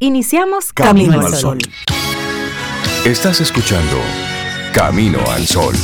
Iniciamos Camino, al Sol. Estás escuchando Camino al Sol.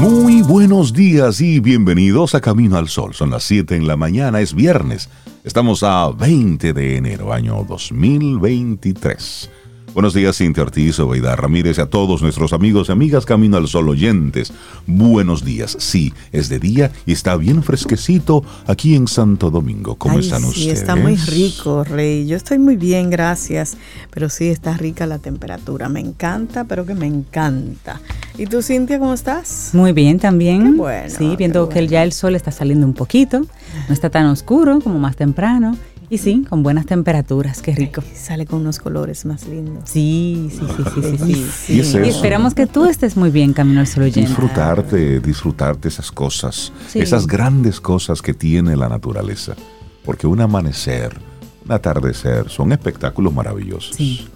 Muy buenos días y bienvenidos a Camino al Sol. Son las 7 en la mañana, es viernes. Estamos a 20 de enero, año 2023. Buenos días, Cintia Ortiz, Obeida Ramírez y a todos nuestros amigos y amigas Camino al Sol oyentes. Buenos días. Sí, es de día y está bien fresquecito aquí en Santo Domingo. ¿Cómo están sí, ustedes? está muy rico, Rey. Yo estoy muy bien, gracias. Pero sí, está rica la temperatura. Me encanta, pero que me encanta. ¿Y tú, Cintia, cómo estás? Muy bien también. Qué bueno, Sí, viendo qué que ya el sol está saliendo un poquito. No está tan oscuro como más temprano. Y sí, con buenas temperaturas. Qué rico. Ay, sale con unos colores más lindos. Sí, sí, sí, sí, sí. sí. Y es Y eso. esperamos que tú estés muy bien, Camino al Sol oyente. Disfrutarte, disfrutarte esas cosas, Sí. esas grandes cosas que tiene la naturaleza. Porque un amanecer, un atardecer, son espectáculos maravillosos Sí.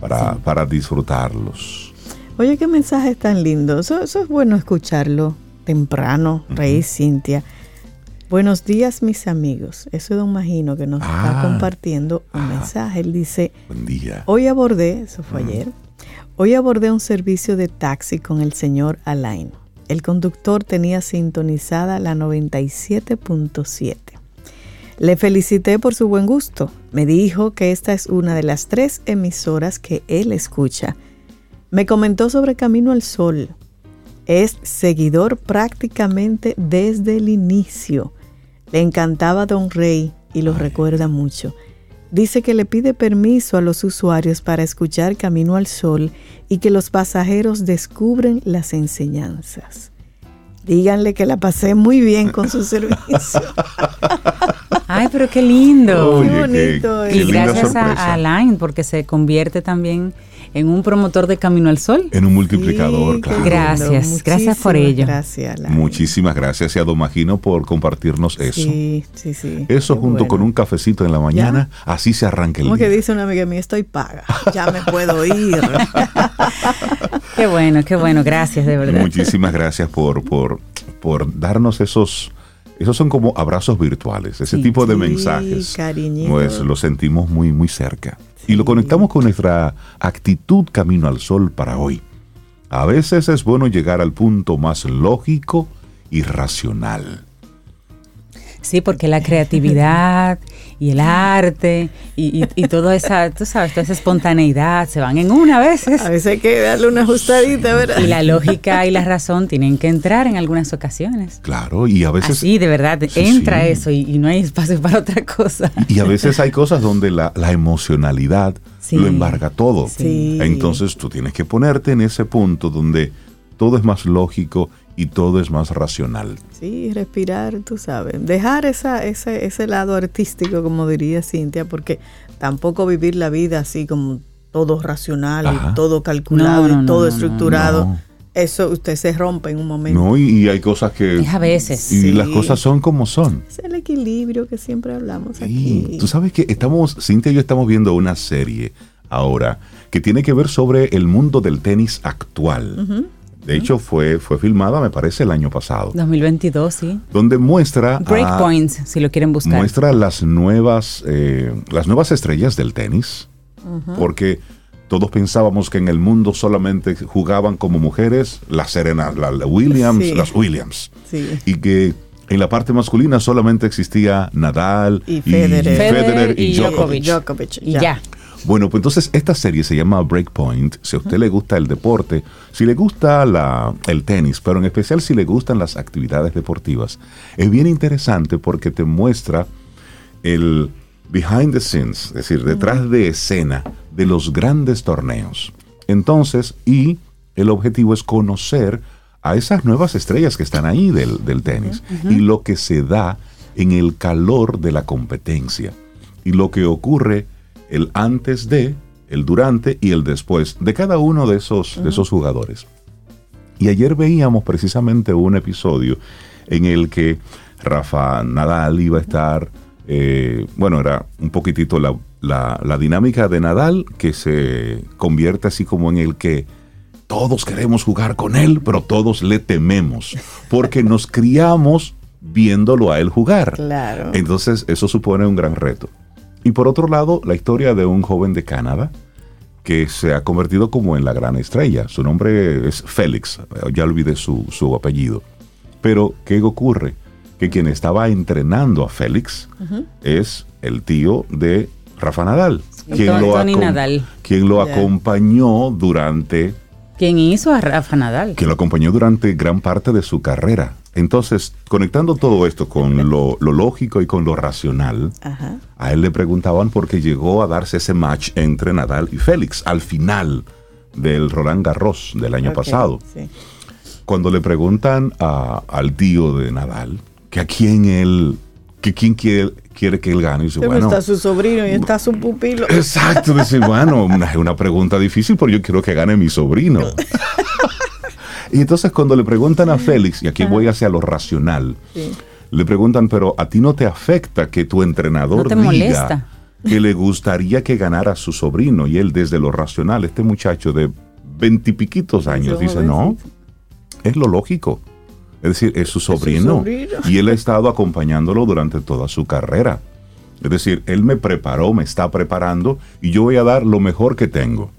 para, para disfrutarlos. Oye, qué mensaje tan lindo. Eso, eso es bueno escucharlo temprano, Rey Cintia. Buenos días, mis amigos. Eso es Don Magino que nos está Ah. compartiendo un Ah. mensaje. Él dice, Buen día. Hoy abordé, eso fue ayer, hoy abordé un servicio de taxi con el señor Alain. El conductor tenía sintonizada la 97.7. Le felicité por su buen gusto. Me dijo que esta es una de las tres emisoras que él escucha. Me comentó sobre Camino al Sol. Es seguidor prácticamente desde el inicio. Le encantaba Don Rey y lo recuerda mucho. Dice que le pide permiso a los usuarios para escuchar Camino al Sol y que los pasajeros descubren las enseñanzas. Díganle que la pasé muy bien con su servicio. Ay, pero qué lindo. Oye, Qué bonito qué, es. qué y gracias a, sorpresa. a Alain, porque se convierte también en un promotor de Camino al Sol. En un multiplicador, Sí, claro. Gracias, gracias por ello. Gracias, Alain. Muchísimas gracias y a Don Magino por compartirnos eso. Sí, sí, sí. Eso Qué junto bueno. con un cafecito en la mañana, así se arranca el Como que dice una amiga mía, estoy paga, ya me puedo ir. Qué bueno, qué bueno. Gracias, de verdad. Muchísimas gracias por, por, por darnos esos, esos son como abrazos virtuales, ese Sí. tipo de Sí, mensajes. Pues lo sentimos muy, muy cerca. Y lo conectamos con nuestra actitud camino al sol para hoy. A veces es bueno llegar al punto más lógico y racional. Sí, porque la creatividad y el arte y, y, y toda esa, tú sabes, toda esa espontaneidad se van en una a veces. A veces hay que darle una ajustadita, ¿verdad? Y la lógica y la razón tienen que entrar en algunas ocasiones. Claro, y a veces... Así, de verdad, Sí, entra sí. eso y, y no hay espacio para otra cosa. Y a veces hay cosas donde la, la emocionalidad Sí. lo embarga todo. Sí. Entonces tú tienes que ponerte en ese punto donde todo es más lógico y todo es más racional. Sí, respirar, tú sabes. Dejar esa, ese, ese lado artístico, como diría Cintia, porque tampoco vivir la vida así como todo racional Ajá. y todo calculado No, no, y todo no, estructurado. no. Eso usted se rompe en un momento. No, y, y hay cosas que... Es a veces. Y Sí. las cosas son como son. Es el equilibrio que siempre hablamos Sí. aquí. Tú sabes que estamos, Cintia y yo estamos viendo una serie ahora que tiene que ver sobre el mundo del tenis actual. De hecho, fue, fue filmada, me parece, el año pasado. 2022, sí. Donde muestra... Breakpoints, si lo quieren buscar. muestra las nuevas, eh, las nuevas estrellas del tenis, porque todos pensábamos que en el mundo solamente jugaban como mujeres las Serena, la, la Williams, Sí. las Williams, Sí. y que en la parte masculina solamente existía Nadal Y Federer. Federer y y Djokovic. Djokovic, Y ya. Bueno, pues entonces esta serie se llama Breakpoint. Si a usted le gusta el deporte, si le gusta la- el tenis, pero en especial si le gustan las actividades deportivas, es bien interesante porque te muestra el behind the scenes, es decir, detrás de escena de los grandes torneos. Entonces, y el objetivo es conocer a esas nuevas estrellas que están ahí del, del tenis y lo que se da en el calor de la competencia y lo que ocurre el antes de, el durante y el después de cada uno de esos, de esos jugadores. Y ayer veíamos precisamente un episodio en el que Rafa Nadal iba a estar, eh, bueno, era un poquitito la, la- la dinámica de Nadal que se convierte así como en el que todos queremos jugar con él, pero todos le tememos, porque nos criamos viéndolo a él jugar. Claro. Entonces, eso supone un gran reto. Y por otro lado, la historia de un joven de Canadá que se ha convertido como en la gran estrella. Su nombre es Félix, ya olvidé su, su apellido. Pero, ¿qué ocurre? Que quien estaba entrenando a Félix es el tío de Rafa Nadal. Quien Tony- lo, Tony Nadal. quien lo acompañó durante ¿Quién hizo a Rafa Nadal? que lo acompañó durante gran parte de su carrera. Entonces, conectando todo esto con lo, lo lógico y con lo racional, Ajá. A él le preguntaban por qué llegó a darse ese match entre Nadal y Félix al final del Roland Garros del año pasado. sí. Cuando le preguntan a- al tío de Nadal que a quién él, que quién quiere, quiere que él gane, y dice, Pero bueno, está su sobrino y está su pupilo. Exacto, dice, bueno, es una pregunta difícil, pero yo quiero que gane mi sobrino. y entonces cuando le preguntan a Félix, y aquí voy hacia lo racional, Sí. Le preguntan, pero a ti no te afecta que tu entrenador No te diga molesta. que le gustaría que ganara su sobrino, y él desde lo racional, este muchacho de veintipiquitos años, dice, no, es lo lógico. Es decir, es su sobrino. sobrino. Y él ha estado acompañándolo durante toda su carrera. Es decir, él me preparó, me está preparando y yo voy a dar lo mejor que tengo.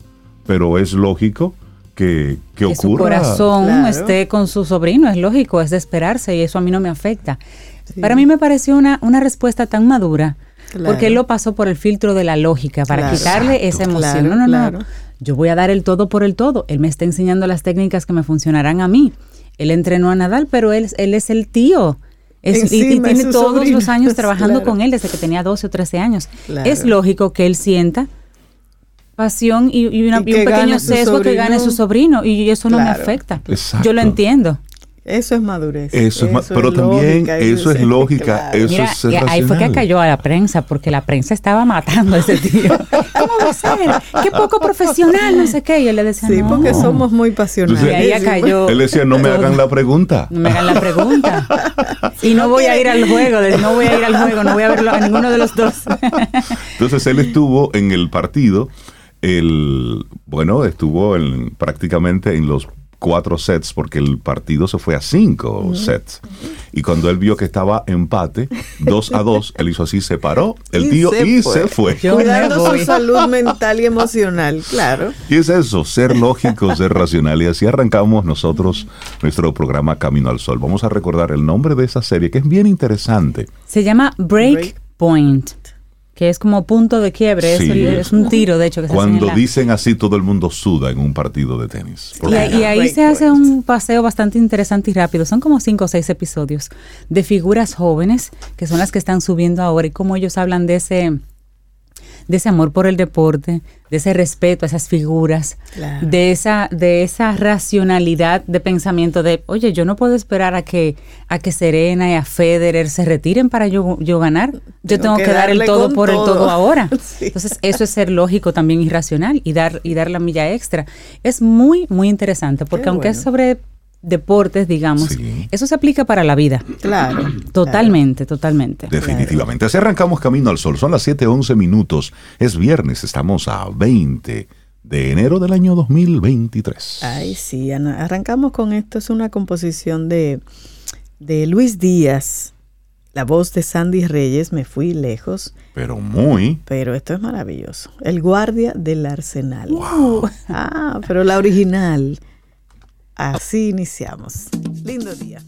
Pero es lógico que, que que su corazón Claro. esté con su sobrino, es lógico, es de esperarse y eso a mí no me afecta. Sí. Para mí me pareció una, una respuesta tan madura, Claro. porque él lo pasó por el filtro de la lógica, para Claro. quitarle esa emoción. Claro, no, no, claro. no. Yo voy a dar el todo por el todo. Él me está enseñando las técnicas que me funcionarán a mí. Él entrenó a Nadal, pero él, él es el tío. Es- y- tiene todos sobrino. los años trabajando Claro. con él desde que tenía 12 o 13 años. Claro. Es lógico que él sienta pasión y, y una- Y y un pequeño sesgo que gane su sobrino y eso no me Claro. afecta. Exacto. Yo lo entiendo. Eso es madurez. Eso es ma- pero también eso es lógica, eso Mira, es ser y ahí fue que cayó a la prensa, porque la prensa estaba matando a ese tío. ¿Cómo va a ser? Qué poco profesional, no sé qué. Y yo le decía, Sí, no, porque somos muy pasionales. Entonces, Y ahí ya cayó. Él decía, no me hagan la pregunta. No me hagan la pregunta. y no voy a ir al juego, no voy a ir al juego, no voy a verlo a ninguno de los dos. Entonces él estuvo en el partido, el, bueno, estuvo en, prácticamente en los cuatro sets, porque el partido se fue a cinco sets. Y cuando él vio que estaba empate, dos a dos, él hizo así, se paró el Y tío se y fue. se fue. Yo Cuidando su salud mental y emocional, claro. Y es eso, ser lógico, ser racional. Y así arrancamos nosotros nuestro programa Camino al Sol. Vamos a recordar el nombre de esa serie, que es bien interesante. Se llama Break, Break. Point, que es como punto de quiebre. es Sí. Es, un tiro, de hecho, que se Cuando la- dicen así, todo el mundo suda en un partido de tenis. Y, y ahí se hace un paseo bastante interesante y rápido. Son como cinco o seis episodios de figuras jóvenes que son las que están subiendo ahora y cómo ellos hablan de ese de ese amor por el deporte, de ese respeto a esas figuras, Claro. de esa de esa racionalidad de pensamiento de, oye, yo no puedo esperar a que a que Serena y a Federer se retiren para yo, yo ganar. Yo Tengo tengo, que que, dar el todo por el todo. ahora. Sí. Entonces, eso es ser lógico también y racional y dar, y dar la milla extra. Es muy, muy interesante porque Qué aunque es sobre deportes, digamos, Sí. eso se aplica para la vida. Claro. Totalmente, totalmente. Definitivamente. Así arrancamos Camino al Sol. Son las 7:11 minutos. Es viernes, estamos a 20 de enero del año 2023. Ay, sí, Ana, arrancamos con esto. Es una composición de, de Luis Díaz, la voz de Sandy Reyes. Me fui lejos, Pero muy. pero esto es maravilloso. El guardia del arsenal. Ah, pero la original. Así iniciamos. Lindo día.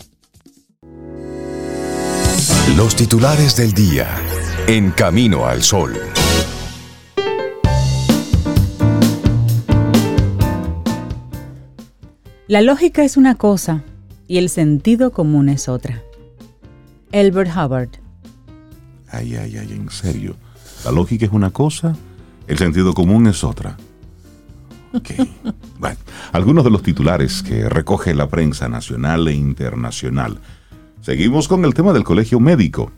Los titulares del día en Camino al Sol. La lógica es una cosa y el sentido común es otra. Albert Hubbard. Ay, ay, ay, en serio. La lógica es una cosa, el sentido común es otra. Ok. Bueno, algunos de los titulares que recoge la prensa nacional e internacional. Seguimos con el tema del colegio médico.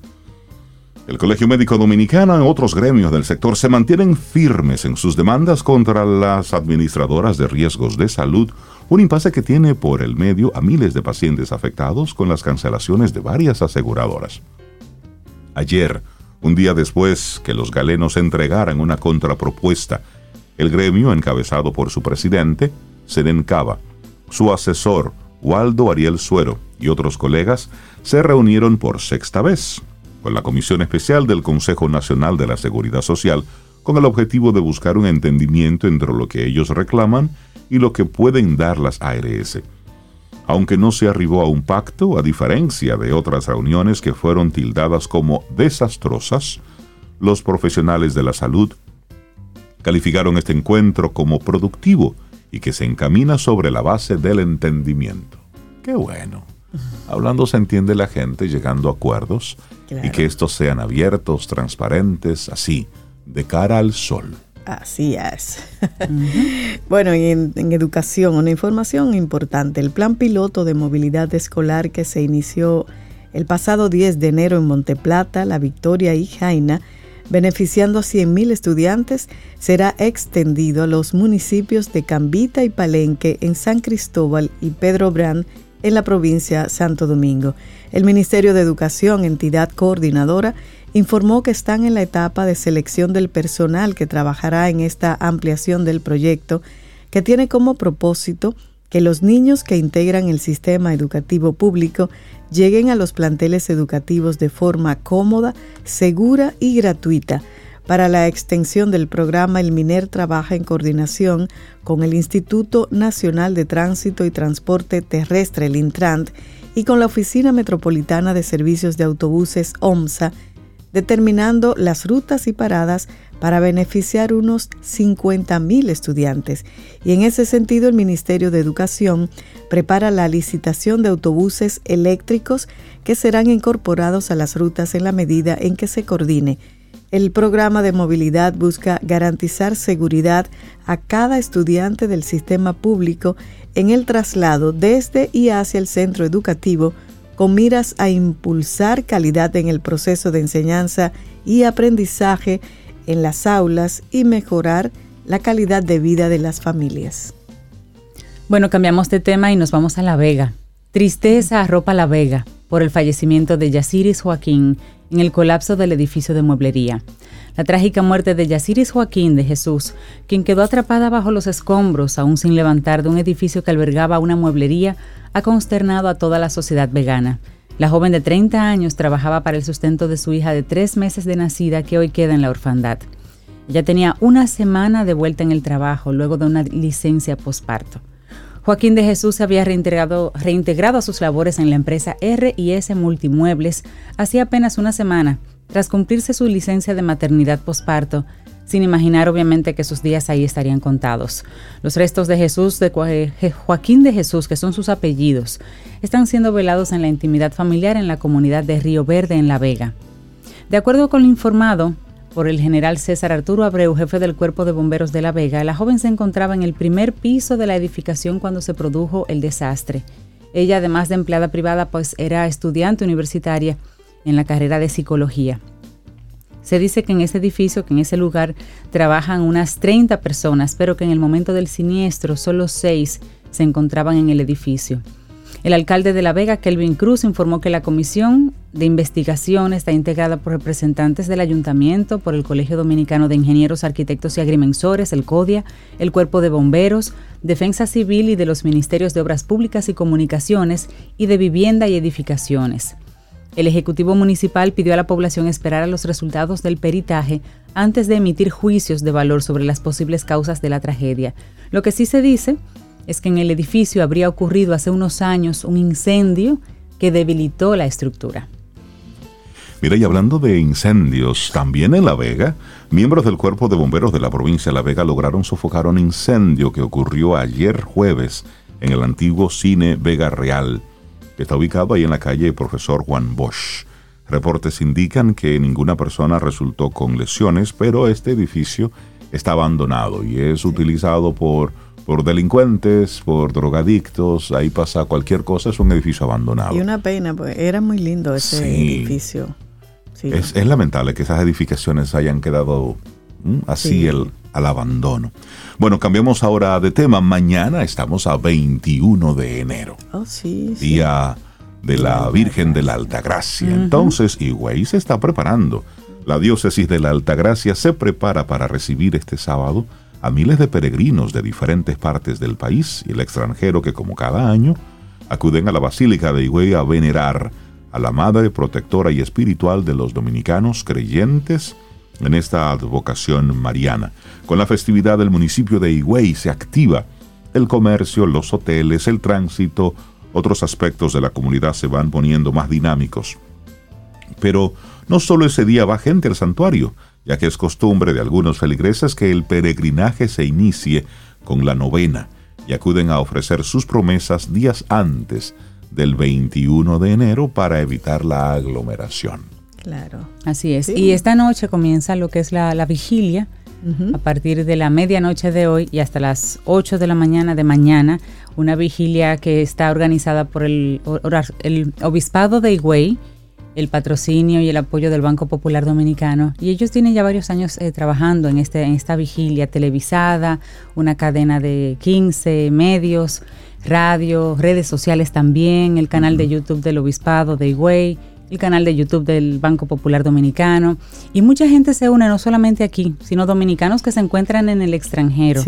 El Colegio Médico Dominicano y otros gremios del sector se mantienen firmes en sus demandas contra las administradoras de riesgos de salud, un impasse que tiene por el medio a miles de pacientes afectados con las cancelaciones de varias aseguradoras. Ayer, un día después que los galenos entregaran una contrapropuesta, el gremio, encabezado por su presidente, Seren Cava. Su asesor, Waldo Ariel Suero, y otros colegas se reunieron por sexta vez con la Comisión Especial del Consejo Nacional de la Seguridad Social con el objetivo de buscar un entendimiento entre lo que ellos reclaman y lo que pueden dar las ARS. Aunque no se arribó a un pacto, a diferencia de otras reuniones que fueron tildadas como desastrosas, los profesionales de la salud calificaron este encuentro como productivo y que se encamina sobre la base del entendimiento. Qué bueno. Hablando se entiende la gente, llegando a acuerdos y que estos sean abiertos, transparentes, así, de cara al sol. Así es. bueno, y en, en, educación, una información importante. El plan piloto de movilidad escolar que se inició el pasado 10 de enero en Monteplata, La Victoria y Jaina, beneficiando a 100.000 estudiantes, será extendido a los municipios de Cambita y Palenque en San Cristóbal y Pedro Brand en la provincia Santo Domingo. El Ministerio de Educación, entidad coordinadora, informó que están en la etapa de selección del personal que trabajará en esta ampliación del proyecto, que tiene como propósito que los niños que integran el sistema educativo público lleguen a los planteles educativos de forma cómoda, segura y gratuita. Para la extensión del programa, el MINER trabaja en coordinación con el Instituto Nacional de Tránsito y Transporte Terrestre, el Intrant, y con la Oficina Metropolitana de Servicios de Autobuses, OMSA, determinando las rutas y paradas para beneficiar unos 50.000 estudiantes. Y en ese sentido, el Ministerio de Educación prepara la licitación de autobuses eléctricos que serán incorporados a las rutas en la medida en que se coordine. El programa de movilidad busca garantizar seguridad a cada estudiante del sistema público en el traslado desde y hacia el centro educativo con miras a impulsar calidad en el proceso de enseñanza y aprendizaje en las aulas y mejorar la calidad de vida de las familias. Bueno, cambiamos de tema y nos vamos a La Vega. Tristeza arropa La Vega por el fallecimiento de Yasiris Joaquín en el colapso del edificio de mueblería. La trágica muerte de Yasiris Joaquín de Jesús, quien quedó atrapada bajo los escombros, aún sin levantar, de un edificio que albergaba una mueblería, ha consternado a toda la sociedad vegana. La joven de 30 años trabajaba para el sustento de su hija de tres meses de nacida que hoy queda en la orfandad. Ella tenía una semana de vuelta en el trabajo luego de una licencia posparto. Joaquín de Jesús se había reintegrado, reintegrado a sus labores en la empresa R&S Multimuebles hacía apenas una semana, tras cumplirse su licencia de maternidad posparto, sin imaginar obviamente que sus días ahí estarían contados. Los restos de Jesús, de Joaquín de Jesús, que son sus apellidos, están siendo velados en la intimidad familiar en la comunidad de Río Verde, en La Vega. De acuerdo con lo informado por el general César Arturo Abreu, jefe del Cuerpo de Bomberos de La Vega, la joven se encontraba en el primer piso de la edificación cuando se produjo el desastre. Ella, además de empleada privada, pues era estudiante universitaria en la carrera de psicología. Se dice que en ese edificio, que en ese lugar, trabajan unas 30 personas, pero que en el momento del siniestro solo 6 se encontraban en el edificio. El alcalde de La Vega, Kelvin Cruz, informó que la comisión de investigación está integrada por representantes del ayuntamiento, por el Colegio Dominicano de Ingenieros, Arquitectos y Agrimensores, el CODIA, el Cuerpo de Bomberos, Defensa Civil y de los Ministerios de Obras Públicas y Comunicaciones y de Vivienda y Edificaciones. El Ejecutivo Municipal pidió a la población esperar a los resultados del peritaje antes de emitir juicios de valor sobre las posibles causas de la tragedia. Lo que sí se dice es que en el edificio habría ocurrido hace unos años un incendio que debilitó la estructura. Mira, y hablando de incendios, también en La Vega, miembros del Cuerpo de Bomberos de la provincia de La Vega lograron sofocar un incendio que ocurrió ayer jueves en el antiguo cine Vega Real está ubicado ahí en la calle Profesor Juan Bosch. Reportes indican que ninguna persona resultó con lesiones, pero este edificio está abandonado y es utilizado por, por delincuentes, por drogadictos, ahí pasa cualquier cosa, es un edificio abandonado. Y una pena, pues era muy lindo ese edificio. Es, es, lamentable que esas edificaciones hayan quedado así el, al abandono. Bueno, cambiamos ahora de tema. Mañana estamos a 21 de enero. Oh, sí, Día de la Virgen de la Altagracia. Entonces, Higüey se está preparando. La diócesis de la Altagracia se prepara para recibir este sábado a miles de peregrinos de diferentes partes del país y el extranjero que como cada año acuden a la Basílica de Higüey a venerar a la Madre Protectora y Espiritual de los dominicanos creyentes en esta advocación mariana. Con la festividad del municipio de Higüey se activa el comercio, los hoteles, el tránsito, otros aspectos de la comunidad se van poniendo más dinámicos. Pero no solo ese día va gente al santuario, ya que es costumbre de algunos feligreses que el peregrinaje se inicie con la novena y acuden a ofrecer sus promesas días antes del 21 de enero para evitar la aglomeración. Claro. Así es. Y esta noche comienza lo que es la, vigilia. A partir de la medianoche de hoy y hasta las 8 de la mañana de mañana, una vigilia que está organizada por el, el Obispado de Higüey, el patrocinio y el apoyo del Banco Popular Dominicano. Y ellos tienen ya varios años eh, trabajando en, este, en esta vigilia televisada, una cadena de 15 medios, radio, redes sociales también, el canal de YouTube del Obispado de Higüey el canal de YouTube del Banco Popular Dominicano. Y mucha gente se une, no solamente aquí, sino dominicanos que se encuentran en el extranjero,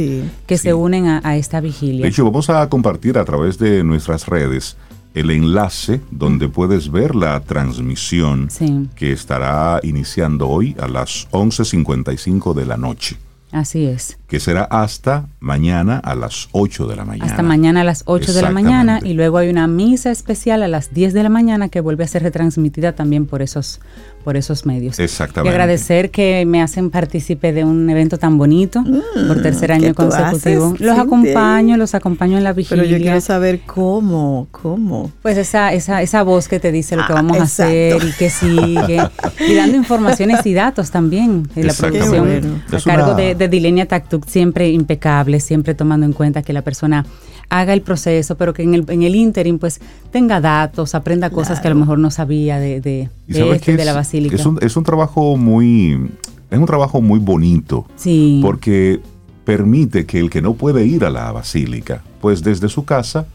que se unen a, esta vigilia. De hecho, vamos a compartir a través de nuestras redes el enlace donde puedes ver la transmisión que estará iniciando hoy a las 11.55 de la noche. Así es. Que será hasta mañana a las 8 de la mañana. Hasta mañana a las 8 de la mañana y luego hay una misa especial a las 10 de la mañana que vuelve a ser retransmitida también por esos por esos medios. Exactamente. Y agradecer que me hacen partícipe de un evento tan bonito por mm, tercer año consecutivo. Los acompaño, los acompaño en la vigilia. Pero yo quiero saber cómo, cómo. Pues esa, esa, esa voz que te dice lo que ah, vamos a hacer y que sigue. y dando informaciones y datos también. En la producción a cargo de, de Dilenia Tactuc, siempre impecable, siempre tomando en cuenta que la persona haga el proceso, pero que en el, en el interim pues tenga datos, aprenda cosas que a lo mejor no sabía de, de, de, de la basílica. Es un, es un trabajo muy, es un trabajo muy bonito. Sí. Porque permite que el que no puede ir a la basílica, pues desde su casa,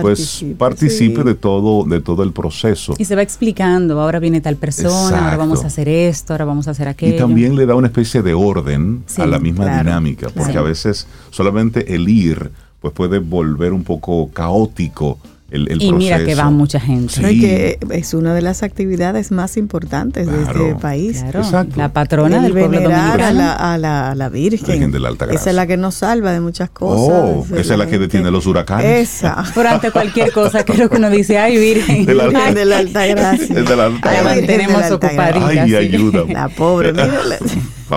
pues participe de todo de todo el proceso. Y se va explicando, ahora viene tal persona, ahora vamos a hacer esto, ahora vamos a hacer aquello. Y también le da una especie de orden a la misma dinámica, porque a veces solamente el ir pues puede volver un poco caótico el, el y mira que va mucha gente. que es una de las actividades más importantes de este país. La patrona del pueblo dominicano. A la, a, la, a la Virgen. de la Alta Gracia. Esa es la que nos salva de muchas cosas. Oh, esa, es la, que detiene los huracanes. Esa. Por ante cualquier cosa, creo que uno dice, ay, Virgen. De la, Virgen de la Alta Gracia. de la Alta Gracia. La mantenemos ocupadita. Ay, ayuda. La pobre, mírala.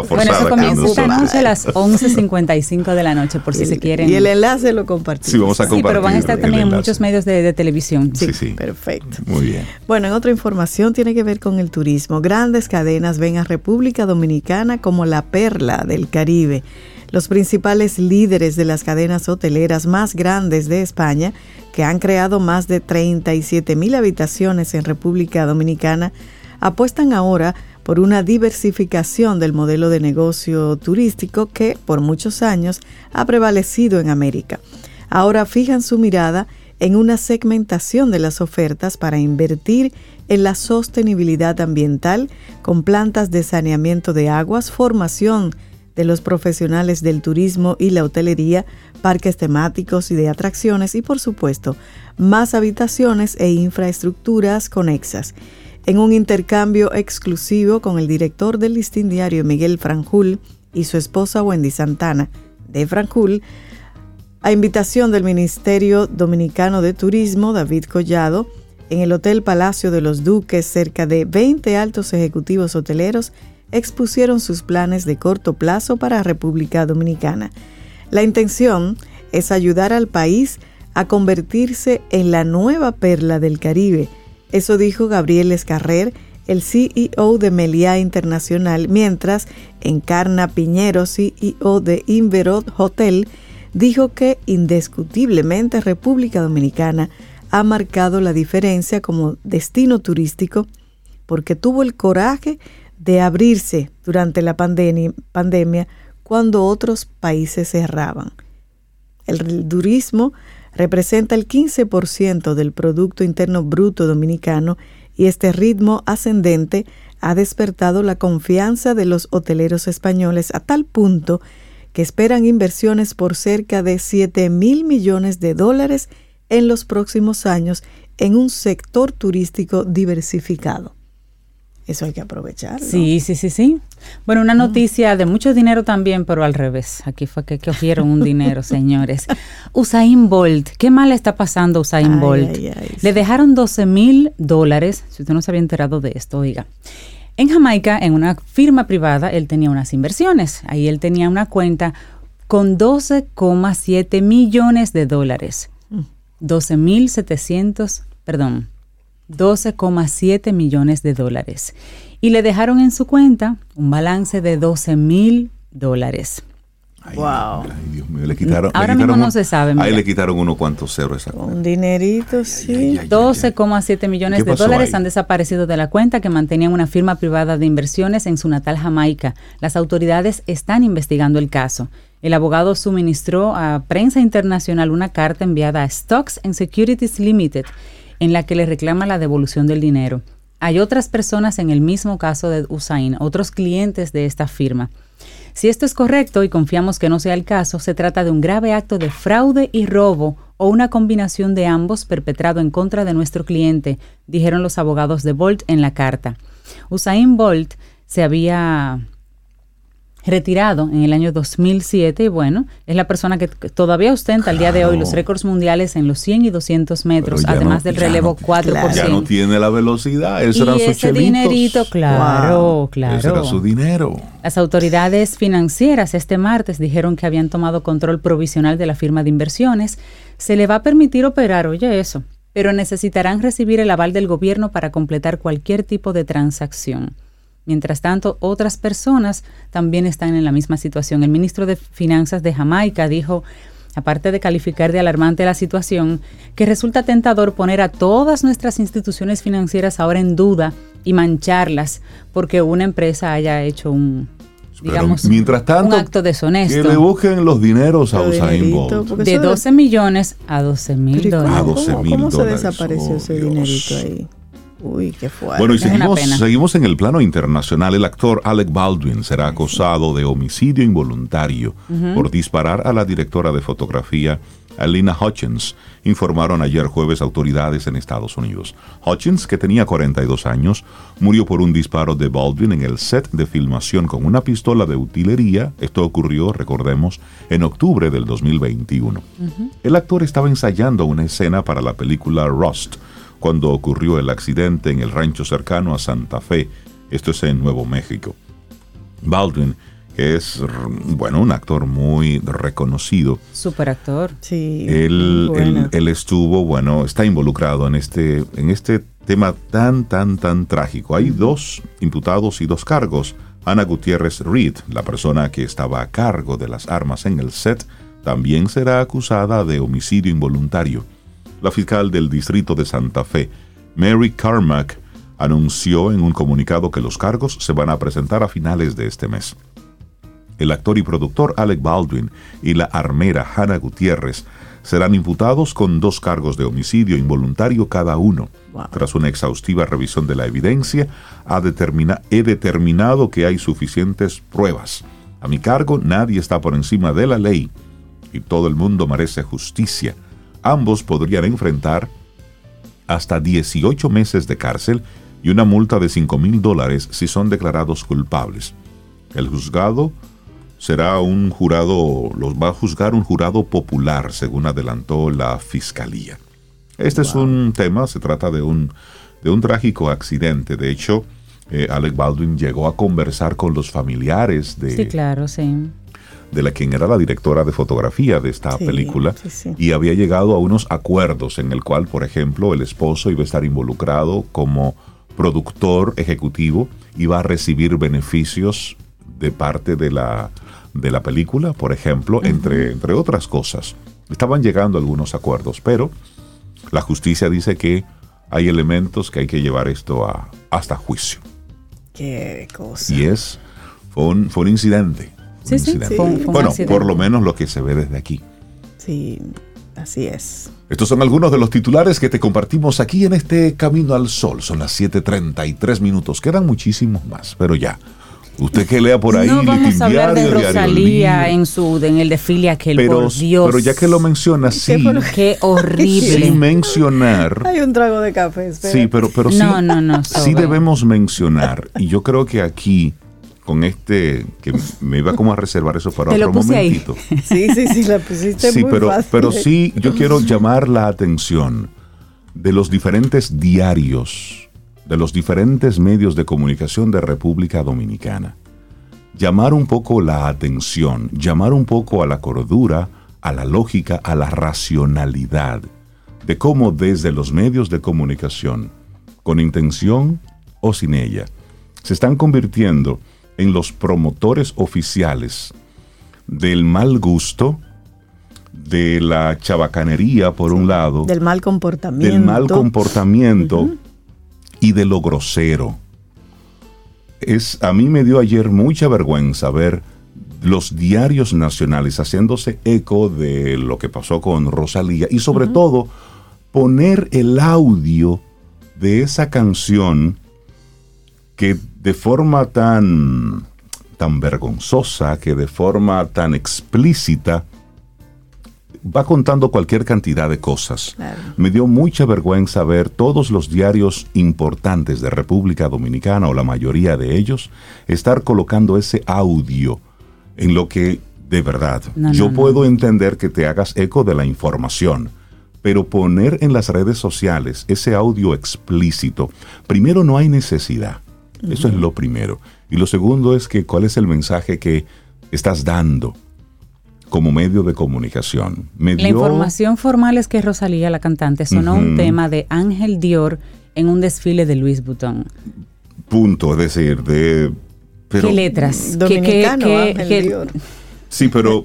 Bueno, eso comienza esta noche a las 11.55 de la noche, por si se quieren. Y el enlace lo compartimos. Sí, vamos a compartir. Sí, pero van a estar también en muchos medios de, televisión. Sí, sí, Perfecto. Muy bien. Bueno, en otra información tiene que ver con el turismo. Grandes cadenas ven a República Dominicana como la perla del Caribe. Los principales líderes de las cadenas hoteleras más grandes de España, que han creado más de 37 mil habitaciones en República Dominicana, apuestan ahora por una diversificación del modelo de negocio turístico que por muchos años ha prevalecido en América. Ahora fijan su mirada en una segmentación de las ofertas para invertir en la sostenibilidad ambiental con plantas de saneamiento de aguas, formación de los profesionales del turismo y la hotelería, parques temáticos y de atracciones y por supuesto más habitaciones e infraestructuras conexas en un intercambio exclusivo con el director del listín diario Miguel Franjul y su esposa Wendy Santana de Franjul, a invitación del Ministerio Dominicano de Turismo David Collado, en el Hotel Palacio de los Duques, cerca de 20 altos ejecutivos hoteleros expusieron sus planes de corto plazo para República Dominicana. La intención es ayudar al país a convertirse en la nueva perla del Caribe, eso dijo Gabriel Escarrer, el CEO de Meliá Internacional, mientras Encarna Piñero, CEO de Inverot Hotel, dijo que indiscutiblemente República Dominicana ha marcado la diferencia como destino turístico porque tuvo el coraje de abrirse durante la pandemia cuando otros países cerraban. El turismo representa el 15% del Producto Interno Bruto Dominicano y este ritmo ascendente ha despertado la confianza de los hoteleros españoles a tal punto que esperan inversiones por cerca de 7 mil millones de dólares en los próximos años en un sector turístico diversificado. Eso hay que aprovechar. Sí, sí, sí, sí. Bueno, una noticia de mucho dinero también, pero al revés. Aquí fue que cogieron un dinero, señores. Usain Bolt, ¿qué mal está pasando Usain Bolt? Le dejaron 12 mil dólares, si usted no se había enterado de esto, oiga. En Jamaica, en una firma privada, él tenía unas inversiones. Ahí él tenía una cuenta con 12,7 millones de dólares. 12.700, mm. perdón, 12,7 millones de dólares. Y le dejaron en su cuenta un balance de 12 mil dólares. wow. Ay, Dios mío, le quitaron. Ahora mismo no se sabe. Ahí le quitaron unos cuantos ceros esa Un dinerito, sí. 12,7 millones de dólares han desaparecido de la cuenta que mantenían una firma privada de inversiones en su natal Jamaica. Las autoridades están investigando el caso. El abogado suministró a prensa internacional una carta enviada a Stocks and Securities Limited en la que le reclama la devolución del dinero. Hay otras personas en el mismo caso de Usain, otros clientes de esta firma. Si esto es correcto y confiamos que no sea el caso, se trata de un grave acto de fraude y robo o una combinación de ambos perpetrado en contra de nuestro cliente, dijeron los abogados de Bolt en la carta. Usain Bolt se había retirado en el año 2007 y bueno, es la persona que todavía ostenta al día de hoy los récords mundiales en los 100 y 200 metros, además del relevo 4%. Ya no tiene la velocidad, era su ese dinerito, claro, claro. Ese era su dinero. Las autoridades financieras este martes dijeron que habían tomado control provisional de la firma de inversiones. Se le va a permitir operar, oye eso, pero necesitarán recibir el aval del gobierno para completar cualquier tipo de transacción. Mientras tanto, otras personas también están en la misma situación. El ministro de Finanzas de Jamaica dijo, aparte de calificar de alarmante la situación, que resulta tentador poner a todas nuestras instituciones financieras ahora en duda y mancharlas porque una empresa haya hecho un, digamos, mientras tanto, un acto deshonesto. Que le busquen los dineros a Usain Bolt. De 12 millones a 12 mil dólares. A 12 mil ¿Cómo, se desapareció ese dinerito ahí? Uy, qué fuerte. Bueno, y seguimos, seguimos, en el plano internacional. El actor Alec Baldwin será acusado de homicidio involuntario por disparar a la directora de fotografía Alina Hutchins, informaron ayer jueves autoridades en Estados Unidos. Hutchins, que tenía 42 años, murió por un disparo de Baldwin en el set de filmación con una pistola de utilería. Esto ocurrió, recordemos, en octubre del 2021. El actor estaba ensayando una escena para la película Rust, cuando ocurrió el accidente en el rancho cercano a Santa Fe. Esto es en Nuevo México. Baldwin es, bueno, un actor muy reconocido. Super actor. Sí. Él, él, estuvo, bueno, está involucrado en este, en este tema tan, tan, tan trágico. Hay dos imputados y dos cargos. Ana Gutiérrez Reed, la persona que estaba a cargo de las armas en el set, también será acusada de homicidio involuntario la fiscal del Distrito de Santa Fe, Mary Carmack, anunció en un comunicado que los cargos se van a presentar a finales de este mes. El actor y productor Alec Baldwin y la armera Hannah Gutiérrez serán imputados con dos cargos de homicidio involuntario cada uno. Tras una exhaustiva revisión de la evidencia, he determinado que hay suficientes pruebas. A mi cargo nadie está por encima de la ley y todo el mundo merece justicia, ambos podrían enfrentar hasta 18 meses de cárcel y una multa de 5 mil dólares si son declarados culpables. El juzgado será un jurado, los va a juzgar un jurado popular, según adelantó la fiscalía. Este es un tema, se trata de un, de un trágico accidente. De hecho, eh, Alec Baldwin llegó a conversar con los familiares de, sí, claro, sí de la quien era la directora de fotografía de esta película y había llegado a unos acuerdos en el cual, por ejemplo, el esposo iba a estar involucrado como productor ejecutivo, iba a recibir beneficios de parte de la, de la película, por ejemplo, entre, entre otras cosas. Estaban llegando algunos acuerdos, pero la justicia dice que hay elementos que hay que llevar esto a, hasta juicio. Qué cosa. Y es, fue fue un incidente Sí, sí, bueno, por lo menos lo que se ve desde aquí. Sí, así es. Estos son algunos de los titulares que te compartimos aquí en este Camino al Sol. Son las 7.33 minutos. Quedan muchísimos más, pero ya. Usted que lea por ahí. No vamos a hablar de Rosalía en su en el desfile aquel, pero, por Dios. pero ya que lo menciona, sí, Qué horrible. sí mencionar. Hay un trago de café, espera. Sí, pero, pero sí, No, no, no, sí debemos mencionar, y yo creo que aquí, con este, que me iba como a reservar eso para Te lo otro ahí. momentito. Sí, sí, sí, la pusiste Sí, muy pero, fácil. pero sí, yo quiero llamar la atención de los diferentes diarios, de los diferentes medios de comunicación de República Dominicana. Llamar un poco la atención, llamar un poco a la cordura, a la lógica, a la racionalidad de cómo desde los medios de comunicación, con intención o sin ella, se están convirtiendo en los promotores oficiales del mal gusto, de la chabacanería, por un lado, Del mal comportamiento. del mal comportamiento y de lo grosero. Es, a mí me dio ayer mucha vergüenza ver los diarios nacionales haciéndose eco de lo que pasó con Rosalía y sobre todo poner el audio de esa canción que de forma tan tan vergonzosa, que de forma tan explícita va contando cualquier cantidad de cosas. Claro. Me dio mucha vergüenza ver todos los diarios importantes de República Dominicana, o la mayoría de ellos, estar colocando ese audio en lo que, de verdad, No, yo no, no. puedo entender que te hagas eco de la información, pero poner en las redes sociales ese audio explícito, primero no hay necesidad. Eso es lo primero. Y lo segundo es que cuál es el mensaje que estás dando como medio de comunicación. Me La dio- información formal es que Rosalía, la cantante, sonó un tema de Ángel Dior en un desfile de Louis Vuitton. punto, es decir, de... Pero, ¿Qué letras? ¿Qué- qué- Dominicano, qué- Ángel qué- Dior. Sí, pero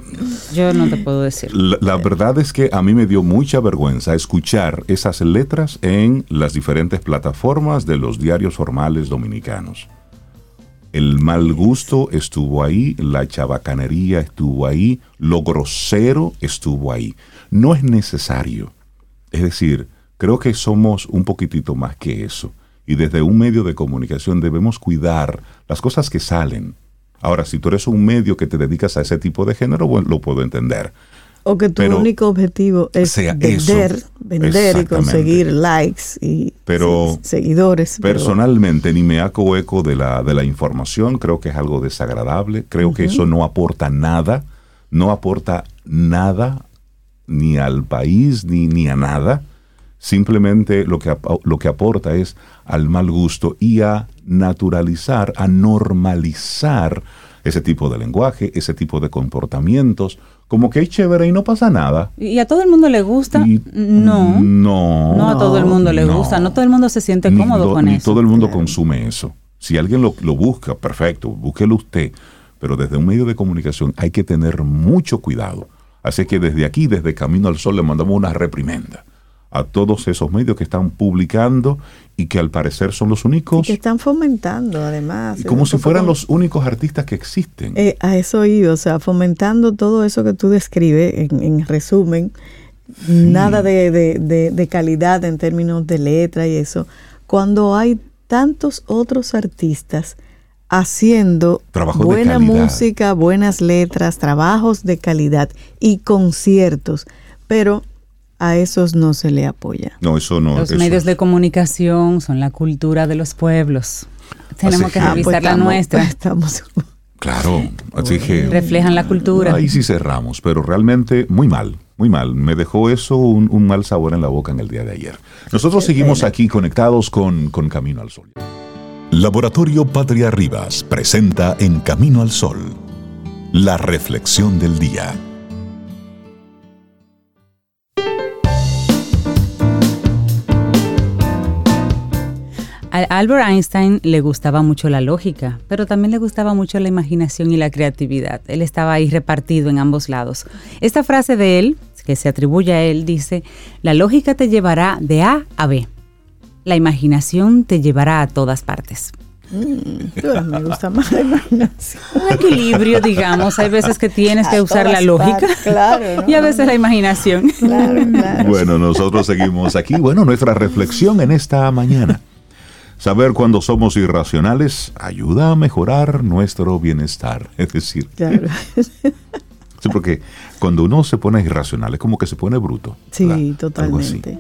Yo no te puedo decir. la, la verdad es que a mí me dio mucha vergüenza escuchar esas letras en las diferentes plataformas de los diarios formales dominicanos. El mal gusto estuvo ahí, la chabacanería estuvo ahí, lo grosero estuvo ahí. No es necesario. Es decir, creo que somos un poquitito más que eso. Y desde un medio de comunicación debemos cuidar las cosas que salen. Ahora, si tú eres un medio que te dedicas a ese tipo de género, bueno, lo puedo entender. O que tu Pero único objetivo es vender, eso. vender y conseguir likes y Pero se- seguidores. pero- Personalmente, ni me hago eco de la, de la información, creo que es algo desagradable, creo que eso no aporta nada, no aporta nada ni al país ni, ni a nada, simplemente lo que, lo que aporta es al mal gusto y a naturalizar, a normalizar ese tipo de lenguaje, ese tipo de comportamientos, como que es chévere y no pasa nada. ¿Y a todo el mundo le gusta? Y- no. No. No a todo el mundo le no. gusta, no todo el mundo se siente cómodo do- con ni eso. todo el mundo consume eso. Si alguien lo, lo busca, perfecto, búsquelo usted. Pero desde un medio de comunicación hay que tener mucho cuidado. Así que desde aquí, desde Camino al Sol, le mandamos una reprimenda a todos esos medios que están publicando y que al parecer son los y únicos, que están fomentando además. como si fueran los únicos artistas que existen. Eh, a eso iba, o sea, fomentando todo eso que tú describes, en, en resumen, nada de, de- de- de calidad en términos de letra y eso, cuando hay tantos otros artistas haciendo buena música, buenas letras, trabajos de calidad y conciertos, pero a esos no se le apoya. no, eso no. Los eso- medios de comunicación son la cultura de los pueblos. Tenemos Así que Ah, revisar la estamos- nuestra. estamos- Claro, así que... Reflejan la cultura. Ahí sí cerramos, pero realmente muy mal, muy mal. Me dejó eso un, un mal sabor en la boca en el día de ayer. Nosotros seguimos aquí conectados con, con Camino al Sol. Laboratorio Patria Rivas presenta En Camino al Sol, la reflexión del día. A Albert Einstein le gustaba mucho la lógica, pero también le gustaba mucho la imaginación y la creatividad. Él estaba ahí repartido en ambos lados. Esta frase de él, que se atribuye a él, dice, la lógica te llevará de A a B. La imaginación te llevará a todas partes. Pero me gusta más la imaginación. Un equilibrio, digamos. Hay veces que tienes que A usar la lógica partes, claro, ¿no? y a veces la imaginación. Claro, claro. Bueno, nosotros seguimos aquí. Bueno, nuestra reflexión en esta mañana. Saber cuándo somos irracionales ayuda a mejorar nuestro bienestar. Es decir, Claro. sí, porque cuando uno se pone irracional es como que se pone bruto. Sí, ¿verdad? Totalmente.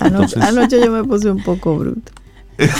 Anoche, Entonces- anoche yo me puse un poco bruto.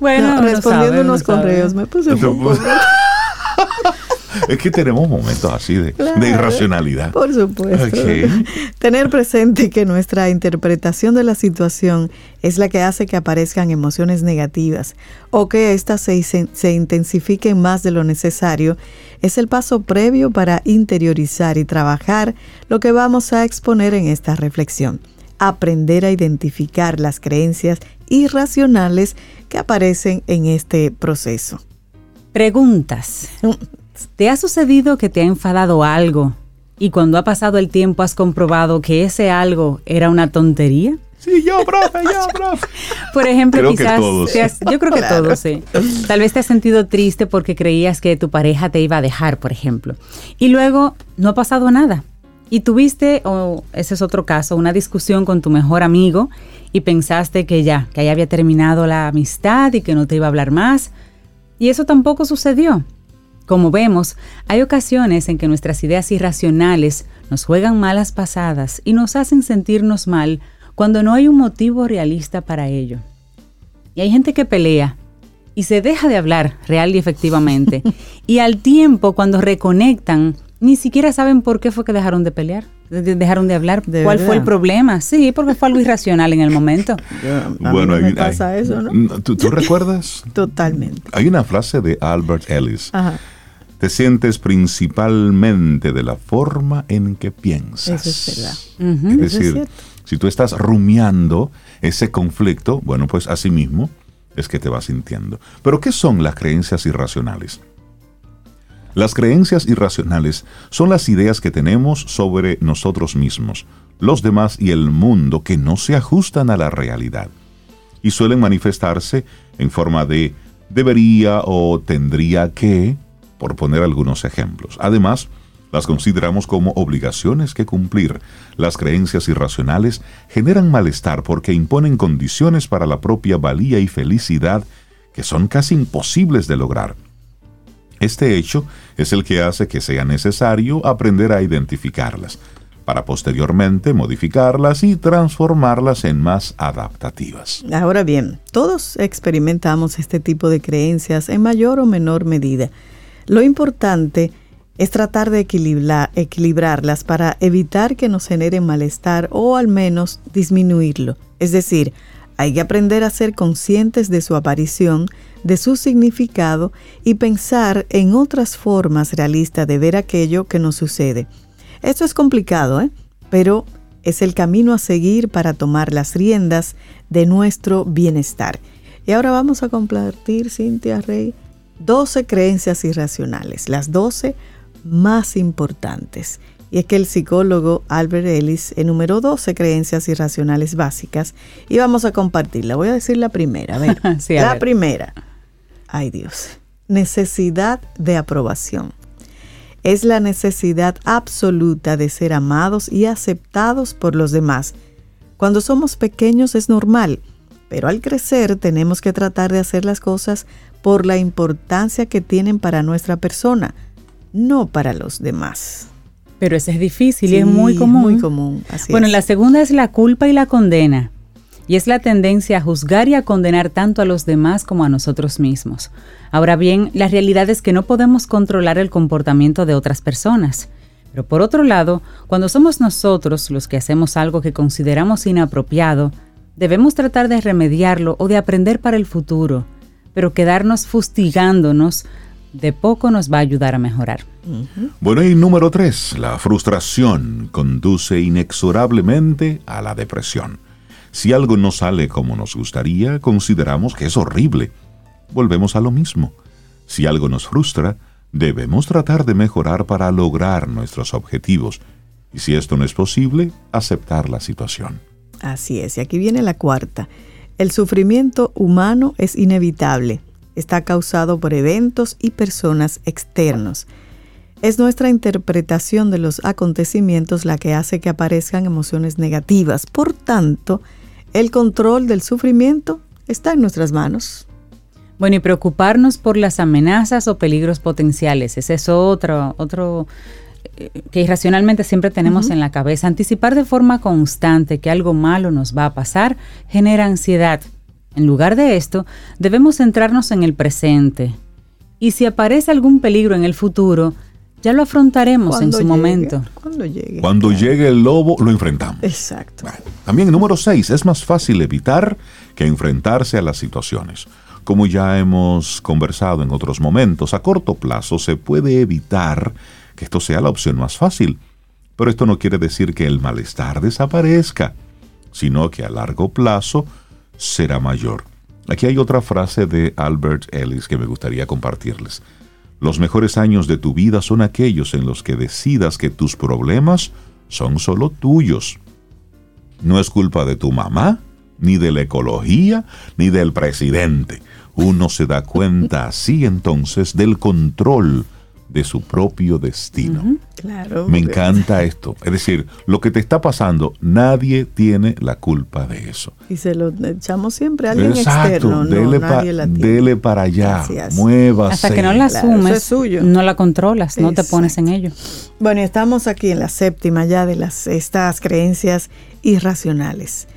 Bueno, No, respondiendo sabe, uno unos sabe. correos, me puse un poco bruto. Es que tenemos momentos así de, de Claro. irracionalidad. Por supuesto. Tener presente que nuestra interpretación de la situación es la que hace que aparezcan emociones negativas o que éstas se, se intensifiquen más de lo necesario es el paso previo para interiorizar y trabajar lo que vamos a exponer en esta reflexión. Aprender a identificar las creencias irracionales que aparecen en este proceso. Preguntas. ¿Te ha sucedido que te ha enfadado algo y cuando ha pasado el tiempo has comprobado que ese algo era una tontería? Sí, yo, profe, yo, profe. Por ejemplo, Creo que quizás todos. te has- yo creo que Claro. todos, sí. Tal vez te has sentido triste porque creías que tu pareja te iba a dejar, por ejemplo. Y luego no ha pasado nada. Y tuviste, o ese es otro caso, una discusión con tu mejor amigo y pensaste que ya, que ahí había terminado la amistad y que no te iba a hablar más. Y eso tampoco sucedió. Como vemos, hay ocasiones en que nuestras ideas irracionales nos juegan malas pasadas y nos hacen sentirnos mal cuando no hay un motivo realista para ello. Y hay gente que pelea y se deja de hablar real y efectivamente. y al tiempo, cuando reconectan, ni siquiera saben por qué fue que dejaron de pelear, de- de- dejaron de hablar, ¿De cuál fue el problema. Sí, porque fue algo irracional en el momento. A mí no me hay- pasa hay- eso, ¿no? ¿Tú, tú recuerdas? Totalmente. Hay una frase de Albert Ellis. Ajá. Te sientes principalmente de la forma en que piensas. Eso es verdad. Es decir, si tú estás rumiando ese conflicto, bueno, pues así mismo es que te vas sintiendo. Pero ¿qué son las creencias irracionales? Las creencias irracionales son las ideas que tenemos sobre nosotros mismos, los demás y el mundo que no se ajustan a la realidad y suelen manifestarse en forma de debería o tendría que, por poner algunos ejemplos. Además, las consideramos como obligaciones que cumplir. Las creencias irracionales generan malestar porque imponen condiciones para la propia valía y felicidad que son casi imposibles de lograr. Este hecho es el que hace que sea necesario aprender a identificarlas, para posteriormente modificarlas y transformarlas en más adaptativas. Ahora bien, todos experimentamos este tipo de creencias en mayor o menor medida. Lo importante es tratar de equilibrar- equilibrarlas para evitar que nos generen malestar o al menos disminuirlo. Es decir, hay que aprender a ser conscientes de su aparición, de su significado y pensar en otras formas realistas de ver aquello que nos sucede. Esto es complicado, ¿eh? pero es el camino a seguir para tomar las riendas de nuestro bienestar. Y ahora vamos a compartir, Cintia Rey, 12 creencias irracionales, las 12 más importantes. Y es que el psicólogo Albert Ellis enumeró 12 creencias irracionales básicas y vamos a compartirla. Voy a decir la primera. A ver, Sí, a la ver. primera. Ay Dios. Necesidad de aprobación es la necesidad absoluta de ser amados y aceptados por los demás. Cuando somos pequeños es normal, pero al crecer tenemos que tratar de hacer las cosas por la importancia que tienen para nuestra persona, no para los demás. Pero ese es difícil y es muy común. Muy común. Así bueno, es. la segunda es la culpa y la condena. Y es la tendencia a juzgar y a condenar tanto a los demás como a nosotros mismos. Ahora bien, la realidad es que no podemos controlar el comportamiento de otras personas. Pero por otro lado, cuando somos nosotros los que hacemos algo que consideramos inapropiado, debemos tratar de remediarlo o de aprender para el futuro. Pero quedarnos fustigándonos de poco nos va a ayudar a mejorar. Bueno, y número tres, la frustración conduce inexorablemente a la depresión. Si algo no sale como nos gustaría, consideramos que es horrible. Volvemos a lo mismo. Si algo nos frustra, debemos tratar de mejorar para lograr nuestros objetivos. Y si esto no es posible, aceptar la situación. Así es, y aquí viene la cuarta. El sufrimiento humano es inevitable. Está causado por eventos y personas externos. Es nuestra interpretación de los acontecimientos la que hace que aparezcan emociones negativas. Por tanto, El control del sufrimiento está en nuestras manos. Bueno, y preocuparnos por las amenazas o peligros potenciales, ese es otro, otro que irracionalmente siempre tenemos en la cabeza. Anticipar de forma constante que algo malo nos va a pasar genera ansiedad. En lugar de esto, debemos centrarnos en el presente. Y si aparece algún peligro en el futuro, ya lo afrontaremos en su momento. Cuando llegue. Cuando llegue el lobo, lo enfrentamos. Exacto. también número 6, es más fácil evitar que enfrentarse a las situaciones. Como ya hemos conversado en otros momentos, a corto plazo se puede evitar que esto sea la opción más fácil. Pero esto no quiere decir que el malestar desaparezca, sino que a largo plazo será mayor. Aquí hay otra frase de Albert Ellis que me gustaría compartirles. Los mejores años de tu vida son aquellos en los que decidas que tus problemas son solo tuyos. No es culpa de tu mamá, ni de la ecología, ni del presidente. Uno se da cuenta así entonces del control de su propio destino. Claro. Me encanta esto. Es decir, lo que te está pasando, nadie tiene la culpa de eso. Y se lo echamos siempre a alguien externo. Dele, no, dele para allá, muévase. Hasta que no la asumes, no la controlas, no te pones en ello. Bueno, estamos aquí en la séptima ya de las, estas creencias irracionales.